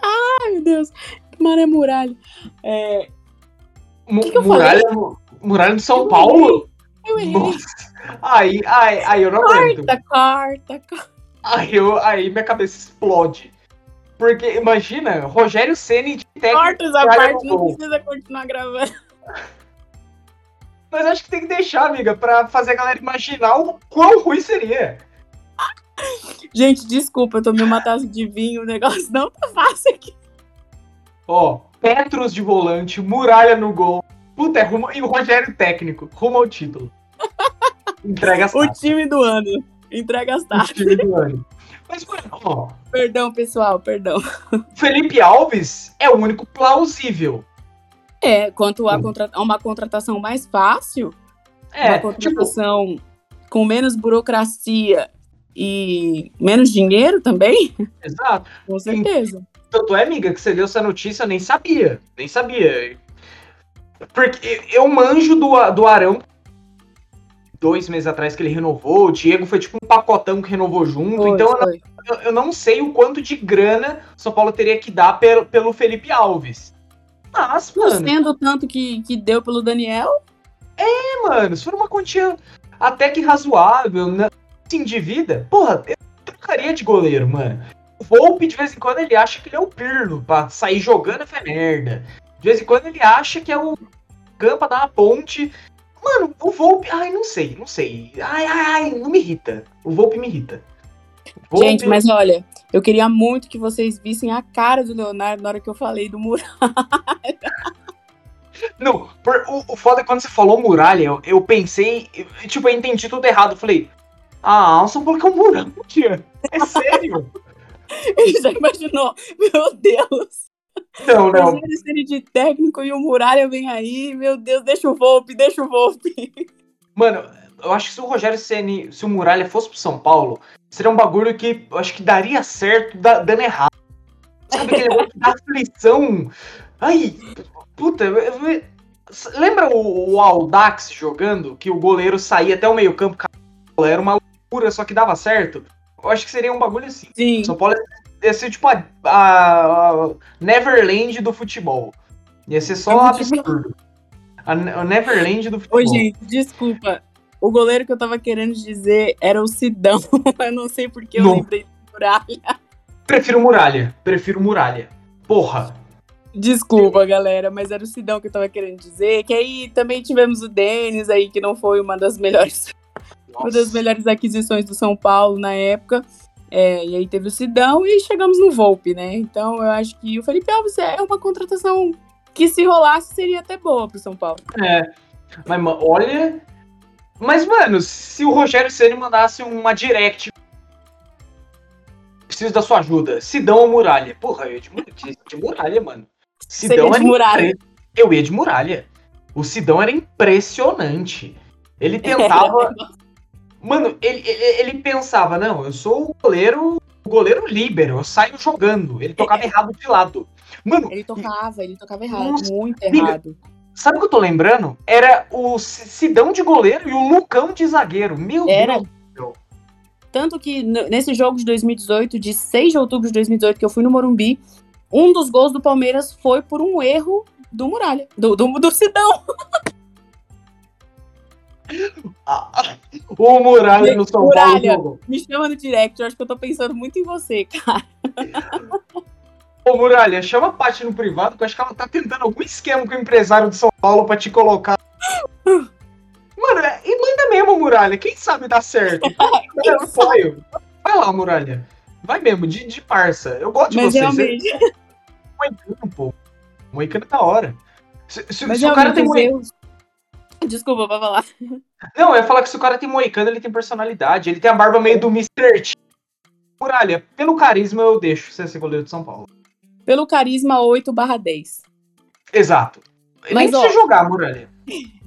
Ai, meu Deus. Que maré muralha. É... que, que eu muralha, falei? Muralha de São Paulo? Eu errei. Aí, aí, aí eu não corta, aguento. Corta, corta. Aí, eu, aí minha cabeça explode. Porque imagina, Rogério Ceni de técnico. Corta essa parte, não precisa continuar gravando. Mas acho que tem que deixar, amiga, pra fazer a galera imaginar o quão ruim seria. Gente, desculpa, eu tomei uma taça de vinho, o negócio não tá fácil aqui. Ó, Petros de volante, muralha no gol. Puta, é rumo, e o Rogério técnico, rumo ao título. Entrega as O time do ano. Entrega as taças. O time do ano. Mas, mano, ó. Perdão, pessoal, perdão. Felipe Alves é o único plausível. É, quanto a, contra a uma contratação mais fácil, é, uma tipo contratação tipo... com menos burocracia e menos dinheiro também. Exato. Com certeza. Tanto é, amiga, que você deu essa notícia, eu nem sabia. Nem sabia. Porque eu manjo do, do Arão dois meses atrás que ele renovou. O Diego foi tipo um pacotão que renovou junto. Foi, então foi. Eu, não, eu, não, sei o quanto de grana o São Paulo teria que dar pelo, pelo Felipe Alves. Mas, mano. Sendo tanto que, que deu pelo Daniel? É, mano. Se for uma quantia até que razoável, né? assim, de vida, porra, eu trocaria de goleiro, mano. O Volpe, de vez em quando, ele acha que ele é o Pirlo, pra sair jogando é merda. De vez em quando ele acha que é o Campa dar uma ponte. Mano, o Volpe, ai, não sei, não sei. Ai, ai, ai, não me irrita. O Volpe me irrita. Volpe... Gente, mas olha, eu queria muito que vocês vissem a cara do Leonardo na hora que eu falei do Muralha. Não, por, o, o foda é quando você falou muralha, eu, eu pensei, eu, tipo, eu entendi tudo errado. Eu falei, ah, é um muralha. É sério. Ele já imaginou, meu Deus. Não, não. Rogério Ceni de técnico e o Muralha vem aí, meu Deus, deixa o Volpe, deixa o Volpe. Mano, eu acho que se o Rogério Ceni, se o Muralha fosse pro São Paulo, seria um bagulho que eu acho que daria certo dando errado. Sabe aquele negócio da aflição? Ai, puta, lembra o, o Aldax jogando? Que o goleiro saía até o meio campo, era uma loucura, só que dava certo? Eu acho que seria um bagulho assim. Sim. São Paulo ia ser tipo a, a, a Neverland do futebol. Ia ser só absurdo. A, a Neverland do futebol. Oi, gente, desculpa. O goleiro que eu tava querendo dizer era o Sidão. eu não sei porque eu não. lembrei de Muralha. Prefiro Muralha. Prefiro Muralha. Porra. Desculpa, galera, mas era o Sidão que eu tava querendo dizer. Que aí também tivemos o Denis aí, que não foi uma das melhores. Nossa. Uma das melhores aquisições do São Paulo na época. É, e aí teve o Sidão e chegamos no Volpe, né? Então eu acho que o Felipe Alves é uma contratação que se rolasse seria até boa pro São Paulo. É. Mas olha. Mas, mano, se o Rogério Ceni mandasse uma direct. Preciso da sua ajuda. Sidão ou muralha? Porra, eu ia de, de, de muralha, mano. Sidão de muralha. Eu ia de muralha. O Sidão era impressionante. Ele tentava. Mano, ele, ele, ele, pensava, não, eu sou o goleiro, o goleiro líbero, eu saio jogando. Ele tocava é. errado de lado. Mano. Ele tocava, ele tocava errado, nossa, muito errado. Sabe o que eu tô lembrando? Era o Sidão de goleiro e o Lucão de zagueiro. Meu Era. Deus. Tanto que nesse jogo de 2018, de 6 de outubro de 2018, que eu fui no Morumbi, um dos gols do Palmeiras foi por um erro do Muralha, do, do, do Sidão. o Muralha no São Muralha, Paulo. Me chama no direct, eu acho que eu tô pensando muito em você, cara. Ô, Muralha, chama a Paty no privado, que eu acho que ela tá tentando algum esquema com o empresário de São Paulo pra te colocar. Mano, é, e manda mesmo, Muralha. Quem sabe dá certo. Eu apoio. Vai lá, Muralha. Vai mesmo, de, de parça. Eu gosto Mas de você. realmente. Você... Moicano, pô. Moicano é da hora. Se, se, Mas se o cara tem realmente, erros- Desculpa pra falar. Não, eu ia falar que se o cara tem moicano, ele tem personalidade. Ele tem a barba meio do Mr. T. Muralha, pelo carisma eu deixo você ser goleiro de São Paulo. Pelo carisma 8 barra 10. Exato. Ele Mas, nem ó- precisa jogar, Muralha.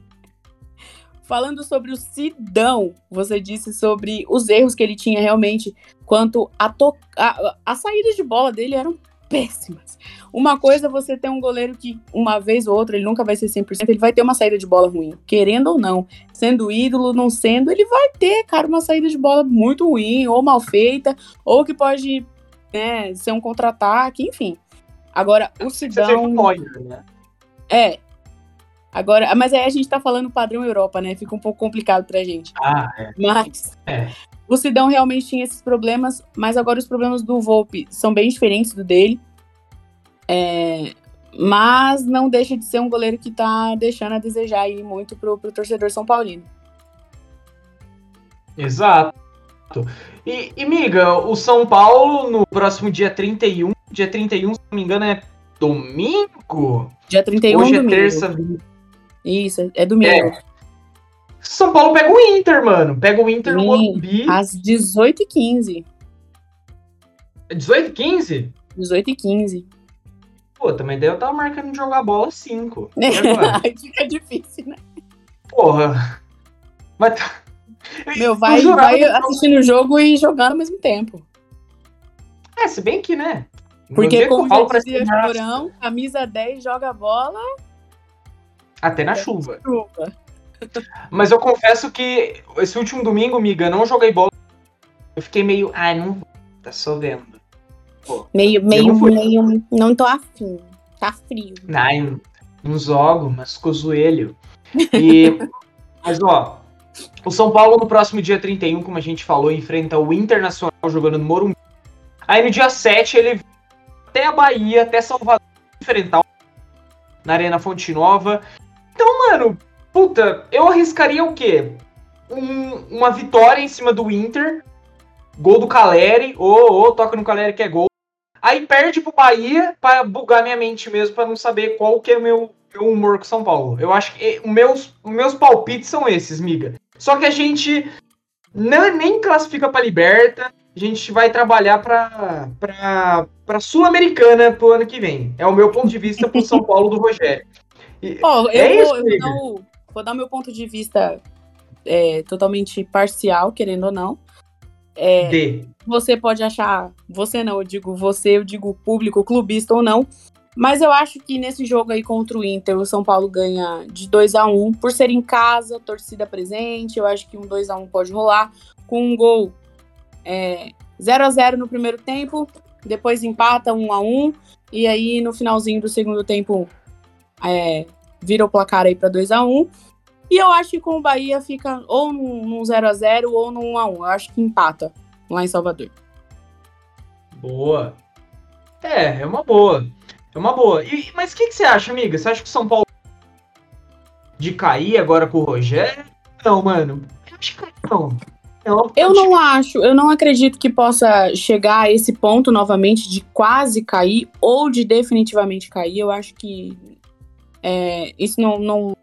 Falando sobre o Sidão, você disse sobre os erros que ele tinha realmente quanto a, to... a, a saídas de bola dele eram péssimas. Uma coisa é você ter um goleiro que uma vez ou outra ele nunca vai ser 100%, ele vai ter uma saída de bola ruim, querendo ou não, sendo ídolo, não sendo, ele vai ter, cara, uma saída de bola muito ruim ou mal feita, ou que pode né, ser um contra-ataque, enfim. Agora, o Sidão um né? é Agora, mas aí a gente tá falando padrão Europa, né? Fica um pouco complicado pra gente. Ah, é. Mas É. o Sidão realmente tinha esses problemas, mas agora os problemas do Volpe são bem diferentes do dele. É, mas não deixa de ser um goleiro que tá deixando a desejar aí muito pro, pro torcedor São Paulino. Exato. E, e, miga, o São Paulo no próximo dia 31, dia 31, se não me engano, é domingo? Dia 31 Hoje é domingo. terça. Isso, é domingo. São Paulo pega o Inter, mano. Pega o Inter no Sim. Morumbi. Às 18h15. 18 15 18h15. Pô, também daí eu tava marcando jogar bola 5. E agora? Aí fica difícil, né? Porra. Mas tá- Meu, vai, vai assistindo o jogo e jogando ao mesmo tempo. É, se bem que, né? No Porque, como falo já pra dizia Chorão, camisa 10 joga bola, Até na chuva. chuva. Mas eu confesso que esse último domingo, miga, não joguei bola. Eu fiquei meio. Ai, não. Tá chovendo. Meio, não meio, fui. meio. Não tô afim. Tá frio. Ai, não- não jogo, mas com o joelho. E, mas, ó, o São Paulo no próximo dia 31, como a gente falou, enfrenta o Internacional jogando no Morumbi. Aí no dia 7 ele até a Bahia, até Salvador, enfrentar o na Arena Fonte Nova. Então, mano, puta, eu arriscaria o quê? Um- uma vitória em cima do Inter, gol do Caleri, ou, ou toca no Caleri que é gol. Aí perde pro Bahia pra bugar minha mente mesmo, pra não saber qual que é o meu, meu humor com São Paulo. Eu acho que eh, os meus, meus palpites são esses, miga. Só que a gente não, nem classifica pra Liberta, a gente vai trabalhar pra, pra, pra Sul-Americana pro ano que vem. É o meu ponto de vista pro São Paulo do Rogério. E- eu, É isso, eu vou, amiga. dar o, vou dar meu ponto de vista é, totalmente parcial, querendo ou não. É, D. você pode achar, você não, eu digo você, eu digo público, clubista ou não, mas eu acho que nesse jogo aí contra o Inter, o São Paulo ganha de 2 a 1 por ser em casa, torcida presente, eu acho que um 2 a 1 pode rolar, com um gol é, 0 a 0 no primeiro tempo, depois empata 1 a 1 e aí no finalzinho do segundo tempo é, vira o placar aí para 2 a 1 e eu acho que com o Bahia fica ou num, num 0 a 0 ou num 1 a 1 eu acho que empata lá em Salvador. Boa. É, é uma boa. É uma boa. E, mas o que, que você acha, amiga? Você acha que o São Paulo de cair agora com o Rogério? Não, mano. Eu acho que não. Não, Eu não acho, eu não acredito que possa chegar a esse ponto novamente de quase cair ou de definitivamente cair. Eu acho que é, isso não, não,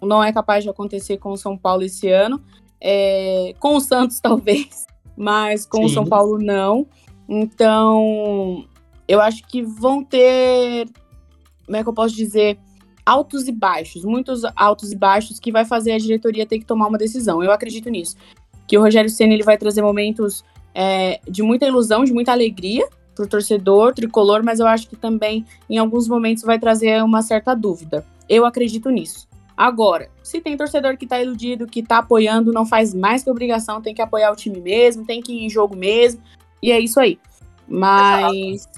não é capaz de acontecer com o São Paulo esse ano. É, com o Santos, talvez, mas com o Sim. São Paulo, não. Então, eu acho que vão ter, como é que eu posso dizer, altos e baixos, muitos altos e baixos que vai fazer a diretoria ter que tomar uma decisão. Eu acredito nisso que o Rogério Senna ele vai trazer momentos é, de muita ilusão, de muita alegria para o torcedor tricolor, mas eu acho que também em alguns momentos vai trazer uma certa dúvida. Eu acredito nisso. Agora, se tem torcedor que tá iludido, que tá apoiando, não faz mais que obrigação, tem que apoiar o time mesmo, tem que ir em jogo mesmo, e é isso aí. Mas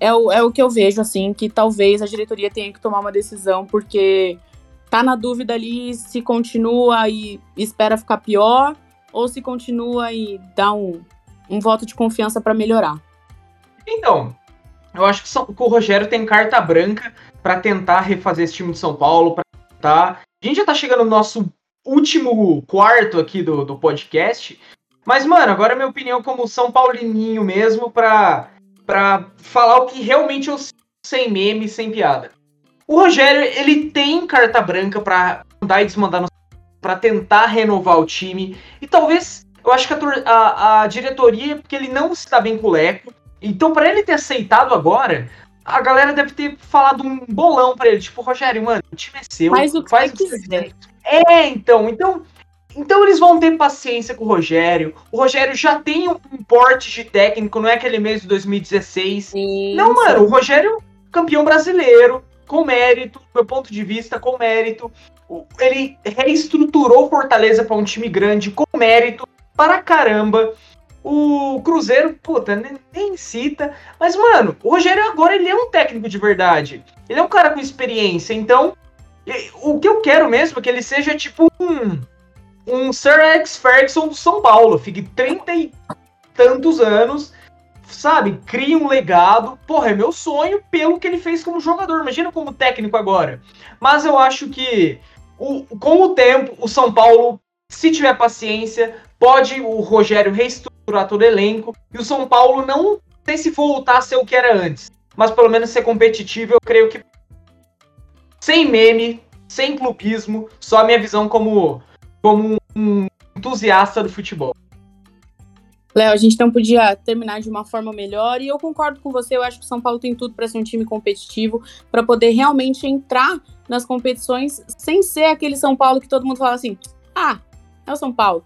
é o, é o que eu vejo, assim, que talvez a diretoria tenha que tomar uma decisão, porque tá na dúvida ali se continua e espera ficar pior, ou se continua e dá um, um voto de confiança para melhorar. Então, eu acho que, São- que o Rogério tem carta branca pra tentar refazer esse time de São Paulo, pra tentar. A gente já tá chegando no nosso último quarto aqui do, do podcast. Mas, mano, agora é minha opinião como São Paulininho mesmo pra, pra falar o que realmente eu sem meme, sem piada. O Rogério, ele tem carta branca pra mandar e desmandar no para tentar renovar o time. E talvez, eu acho que a, a, a diretoria, porque ele não está bem com o Leco. Então, para ele ter aceitado agora, a galera deve ter falado um bolão para ele. Tipo, Rogério, mano, o time é seu. Faz o que faz você quiser. É, então. Então, então eles vão ter paciência com o Rogério. O Rogério já tem um, porte de técnico, não é aquele mês de 2016. Sim, não, mano, o Rogério, campeão brasileiro, com mérito, do meu ponto de vista, com mérito ele reestruturou Fortaleza para um time grande com mérito para caramba. O Cruzeiro, puta, nem, nem, cita. Mas, mano, o Rogério agora ele é um técnico de verdade. Ele é um cara com experiência. Então, o que eu quero mesmo é que ele seja tipo um, um Sir Alex Ferguson do São Paulo. Fique 30 e tantos anos, sabe? Cria um legado. Porra, é meu sonho pelo que ele fez como jogador. Imagina como técnico agora. Mas eu acho que o, com o tempo, o São Paulo, se tiver paciência, pode o Rogério reestruturar todo o elenco e o São Paulo não sei se voltar a ser o que era antes, mas pelo menos ser competitivo, eu creio que sem meme, sem clubismo, só a minha visão como, como um entusiasta do futebol. Léo, a gente não podia terminar de uma forma melhor e eu concordo com você. Eu acho que o São Paulo tem tudo para ser um time competitivo, para poder realmente entrar nas competições sem ser aquele São Paulo que todo mundo fala assim: ah, é o São Paulo.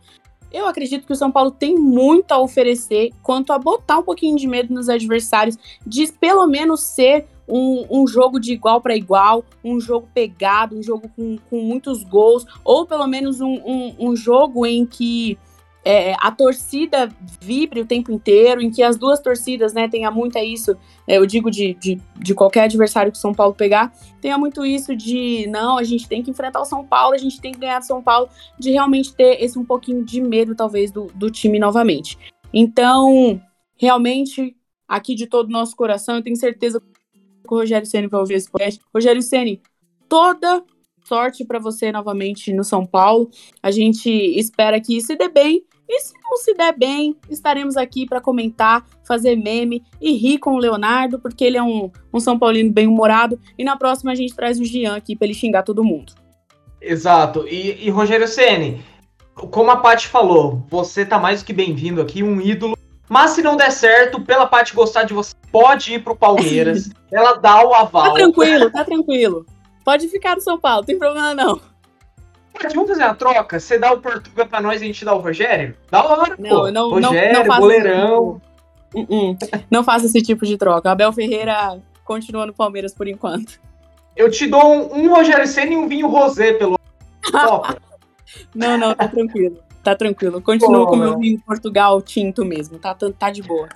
Eu acredito que o São Paulo tem muito a oferecer quanto a botar um pouquinho de medo nos adversários, de pelo menos ser um, um jogo de igual para igual, um jogo pegado, um jogo com, com muitos gols, ou pelo menos um, um, um jogo em que é, a torcida vibre o tempo inteiro, em que as duas torcidas, né, tenha muito isso, é, eu digo de, de, de, qualquer adversário que o São Paulo pegar, tenha muito isso de, não, a gente tem que enfrentar o São Paulo, a gente tem que ganhar do São Paulo, de realmente ter esse um pouquinho de medo, talvez, do, do time novamente. Então, realmente, aqui de todo o nosso coração, eu tenho certeza que o Rogério Ceni vai ouvir esse podcast. Rogério Ceni, toda sorte para você novamente no São Paulo. A gente espera que se dê bem e se não se der bem, estaremos aqui para comentar, fazer meme e rir com o Leonardo, porque ele é um, um São Paulino bem-humorado. E na próxima a gente traz o Gian aqui para ele xingar todo mundo. Exato. E, e Rogério Ceni, como a Paty falou, você tá mais do que bem-vindo aqui, um ídolo. Mas se não der certo, pela Paty gostar de você, pode ir pro Palmeiras. ela dá o aval. Tá tranquilo, tá tranquilo. Pode ficar no São Paulo, não tem problema não. Vamos fazer uma troca? Você dá o Portuga pra nós e a gente dá o Rogério? Da hora, não, pô. Não, Rogério, não, não goleirão. Uh -uh. Não faça esse tipo de troca. Abel Ferreira continua no Palmeiras por enquanto. Eu te dou um, um Rogério Senna e um vinho rosé pelo. não, não, tá tranquilo. Tá tranquilo. Continuo com o meu vinho Portugal tinto mesmo. Tá, tá de boa.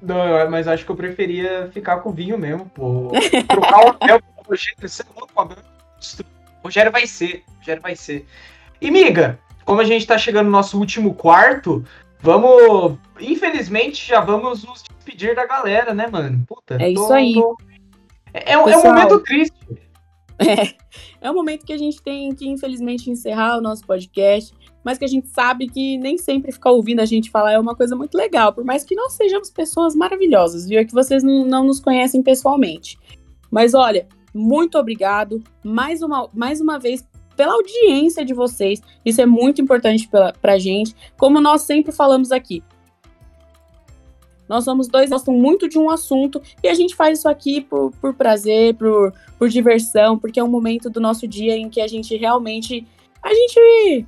Não, mas acho que eu preferia ficar com vinho mesmo, pô. Trocar o Abel Rogério, você é louco, Abel. Rogério vai ser. Rogério vai ser. E, miga, como a gente tá chegando no nosso último quarto, vamos. Infelizmente, já vamos nos despedir da galera, né, mano? Puta. É tô, isso aí. Tô... É, é, um momento triste. É, é um momento que a gente tem que, infelizmente, encerrar o nosso podcast, mas que a gente sabe que nem sempre ficar ouvindo a gente falar é uma coisa muito legal, por mais que nós sejamos pessoas maravilhosas, viu? É que vocês não, não nos conhecem pessoalmente. Mas olha, muito obrigado mais uma, mais uma vez pela audiência de vocês. Isso é muito importante para a gente. Como nós sempre falamos aqui, nós somos dois gostam muito de um assunto e a gente faz isso aqui por, por prazer, por, por diversão, porque é um momento do nosso dia em que a gente realmente a gente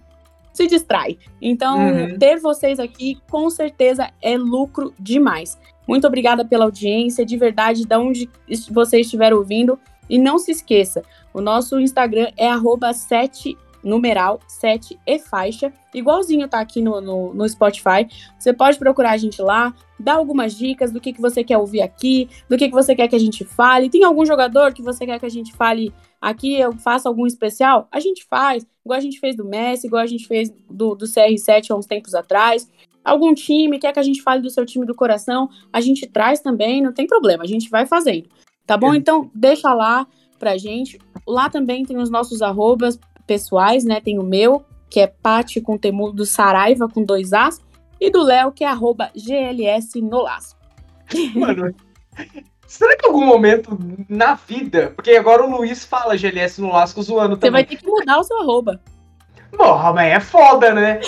se distrai. Então, uhum. ter vocês aqui com certeza é lucro demais. Muito obrigada pela audiência, de verdade, de onde você estiver ouvindo. E não se esqueça, o nosso Instagram é 7 numeral 7 e faixa, igualzinho tá aqui no, no, no, Spotify. Você pode procurar a gente lá, dar algumas dicas do que, que você quer ouvir aqui, do que, que você quer que a gente fale. Tem algum jogador que você quer que a gente fale aqui, eu faça algum especial? A gente faz, igual a gente fez do Messi, igual a gente fez do, do CR7 há uns tempos atrás. Algum time quer que a gente fale do seu time do coração, a gente traz também, não tem problema, a gente vai fazendo. Tá bom? Então, deixa lá pra gente. Lá também tem os nossos arrobas pessoais, né? Tem o meu, que é Pati com temudo Saraiva com dois As. e do Léo, que é arroba GLS Nolasco. Mano, será que em algum momento na vida, porque agora o Luiz fala GLS Nolasco zoando também. Você vai ter que mudar o seu arroba. Porra, mas é foda, né?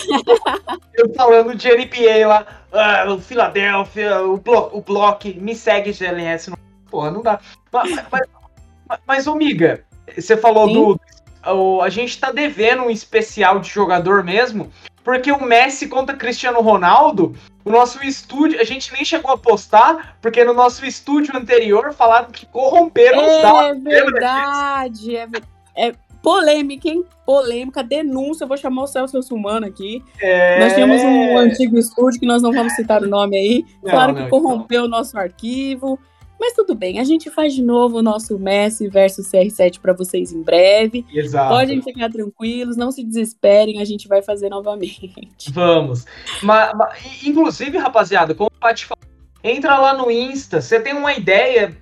eu falando de NBA lá, ah, o Filadélfia, o, Blo o Block, me segue GLS. Porra, não dá. Mas, mas, mas, amiga, você falou Sim. do. O, a gente tá devendo um especial de jogador mesmo, porque o Messi contra Cristiano Ronaldo, o nosso estúdio, a gente nem chegou a postar, porque no nosso estúdio anterior falaram que corromperam é os dados. Verdade, é verdade. É polêmica, hein? Polêmica, denúncia. Eu vou chamar o Celso Sumano aqui. É... Nós tínhamos um antigo estúdio que nós não vamos citar o nome aí. Claro que corrompeu não. o nosso arquivo. Mas tudo bem, a gente faz de novo o nosso Messi versus CR7 para vocês em breve. Exato. Podem ficar tranquilos, não se desesperem, a gente vai fazer novamente. Vamos. Mas, mas inclusive, rapaziada, como o Paty falou, entra lá no Insta, você tem uma ideia.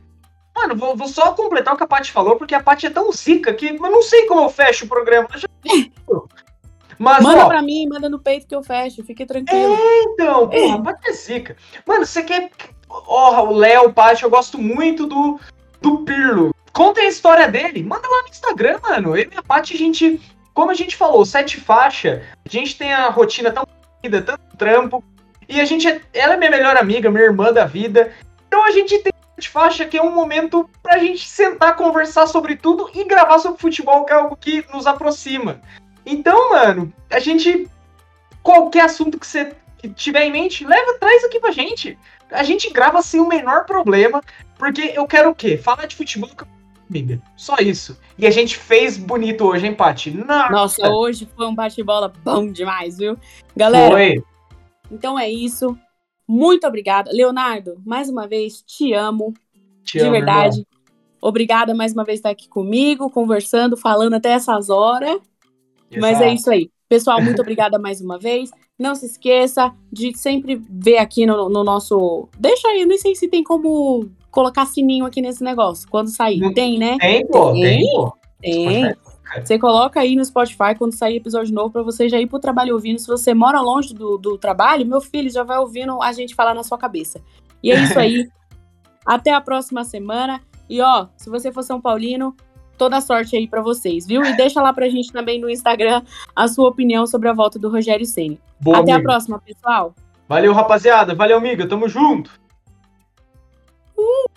Mano, vou, vou só completar o que a Paty falou, porque a Paty é tão zica que eu não sei como eu fecho o programa. Mas, manda ó, pra mim, manda no peito que eu fecho, fique tranquilo. É, então, porra, Paty é zica. Mano, você quer oh, o Léo, o Paty, eu gosto muito do, do Pirlo. Contem a história dele, manda lá no Instagram, mano. Eu e a Paty, a gente, como a gente falou, sete faixa, a gente tem a rotina tão vida, tanto trampo, e a gente, é, ela é minha melhor amiga, minha irmã da vida, então a gente tem sete faixa que é um momento pra gente sentar, conversar sobre tudo e gravar sobre futebol, que é algo que nos aproxima. Então, mano, a gente, qualquer assunto que você tiver em mente, leva, traz aqui pra gente a gente grava sem o menor problema, porque eu quero o quê? Falar de futebol com amiga. Só isso. E a gente fez bonito hoje, hein, Paty? Nossa. Nossa, hoje foi um bate-bola bom demais, viu? Galera, foi. então é isso. Muito obrigada. Leonardo, mais uma vez, te amo. Te de amo, verdade. Irmão. Obrigada mais uma vez por estar aqui comigo, conversando, falando até essas horas. Exato. Mas é isso aí. Pessoal, muito obrigada mais uma vez. Não se esqueça de sempre ver aqui no, no, nosso. Deixa aí, nem sei se tem como colocar sininho aqui nesse negócio. Quando sair. Tem, né? Tem, pô, tem, pô. Tem. Você coloca aí no Spotify quando sair episódio novo para você já ir pro trabalho ouvindo. Se você mora longe do, do trabalho, meu filho já vai ouvindo a gente falar na sua cabeça. E é isso aí. Até a próxima semana. E ó, se você for São Paulino, toda sorte aí para vocês, viu? E deixa lá pra gente também no Instagram a sua opinião sobre a volta do Rogério Ceni. Até amiga. a próxima, pessoal. Valeu, rapaziada. Valeu, amiga. Tamo junto. Uh!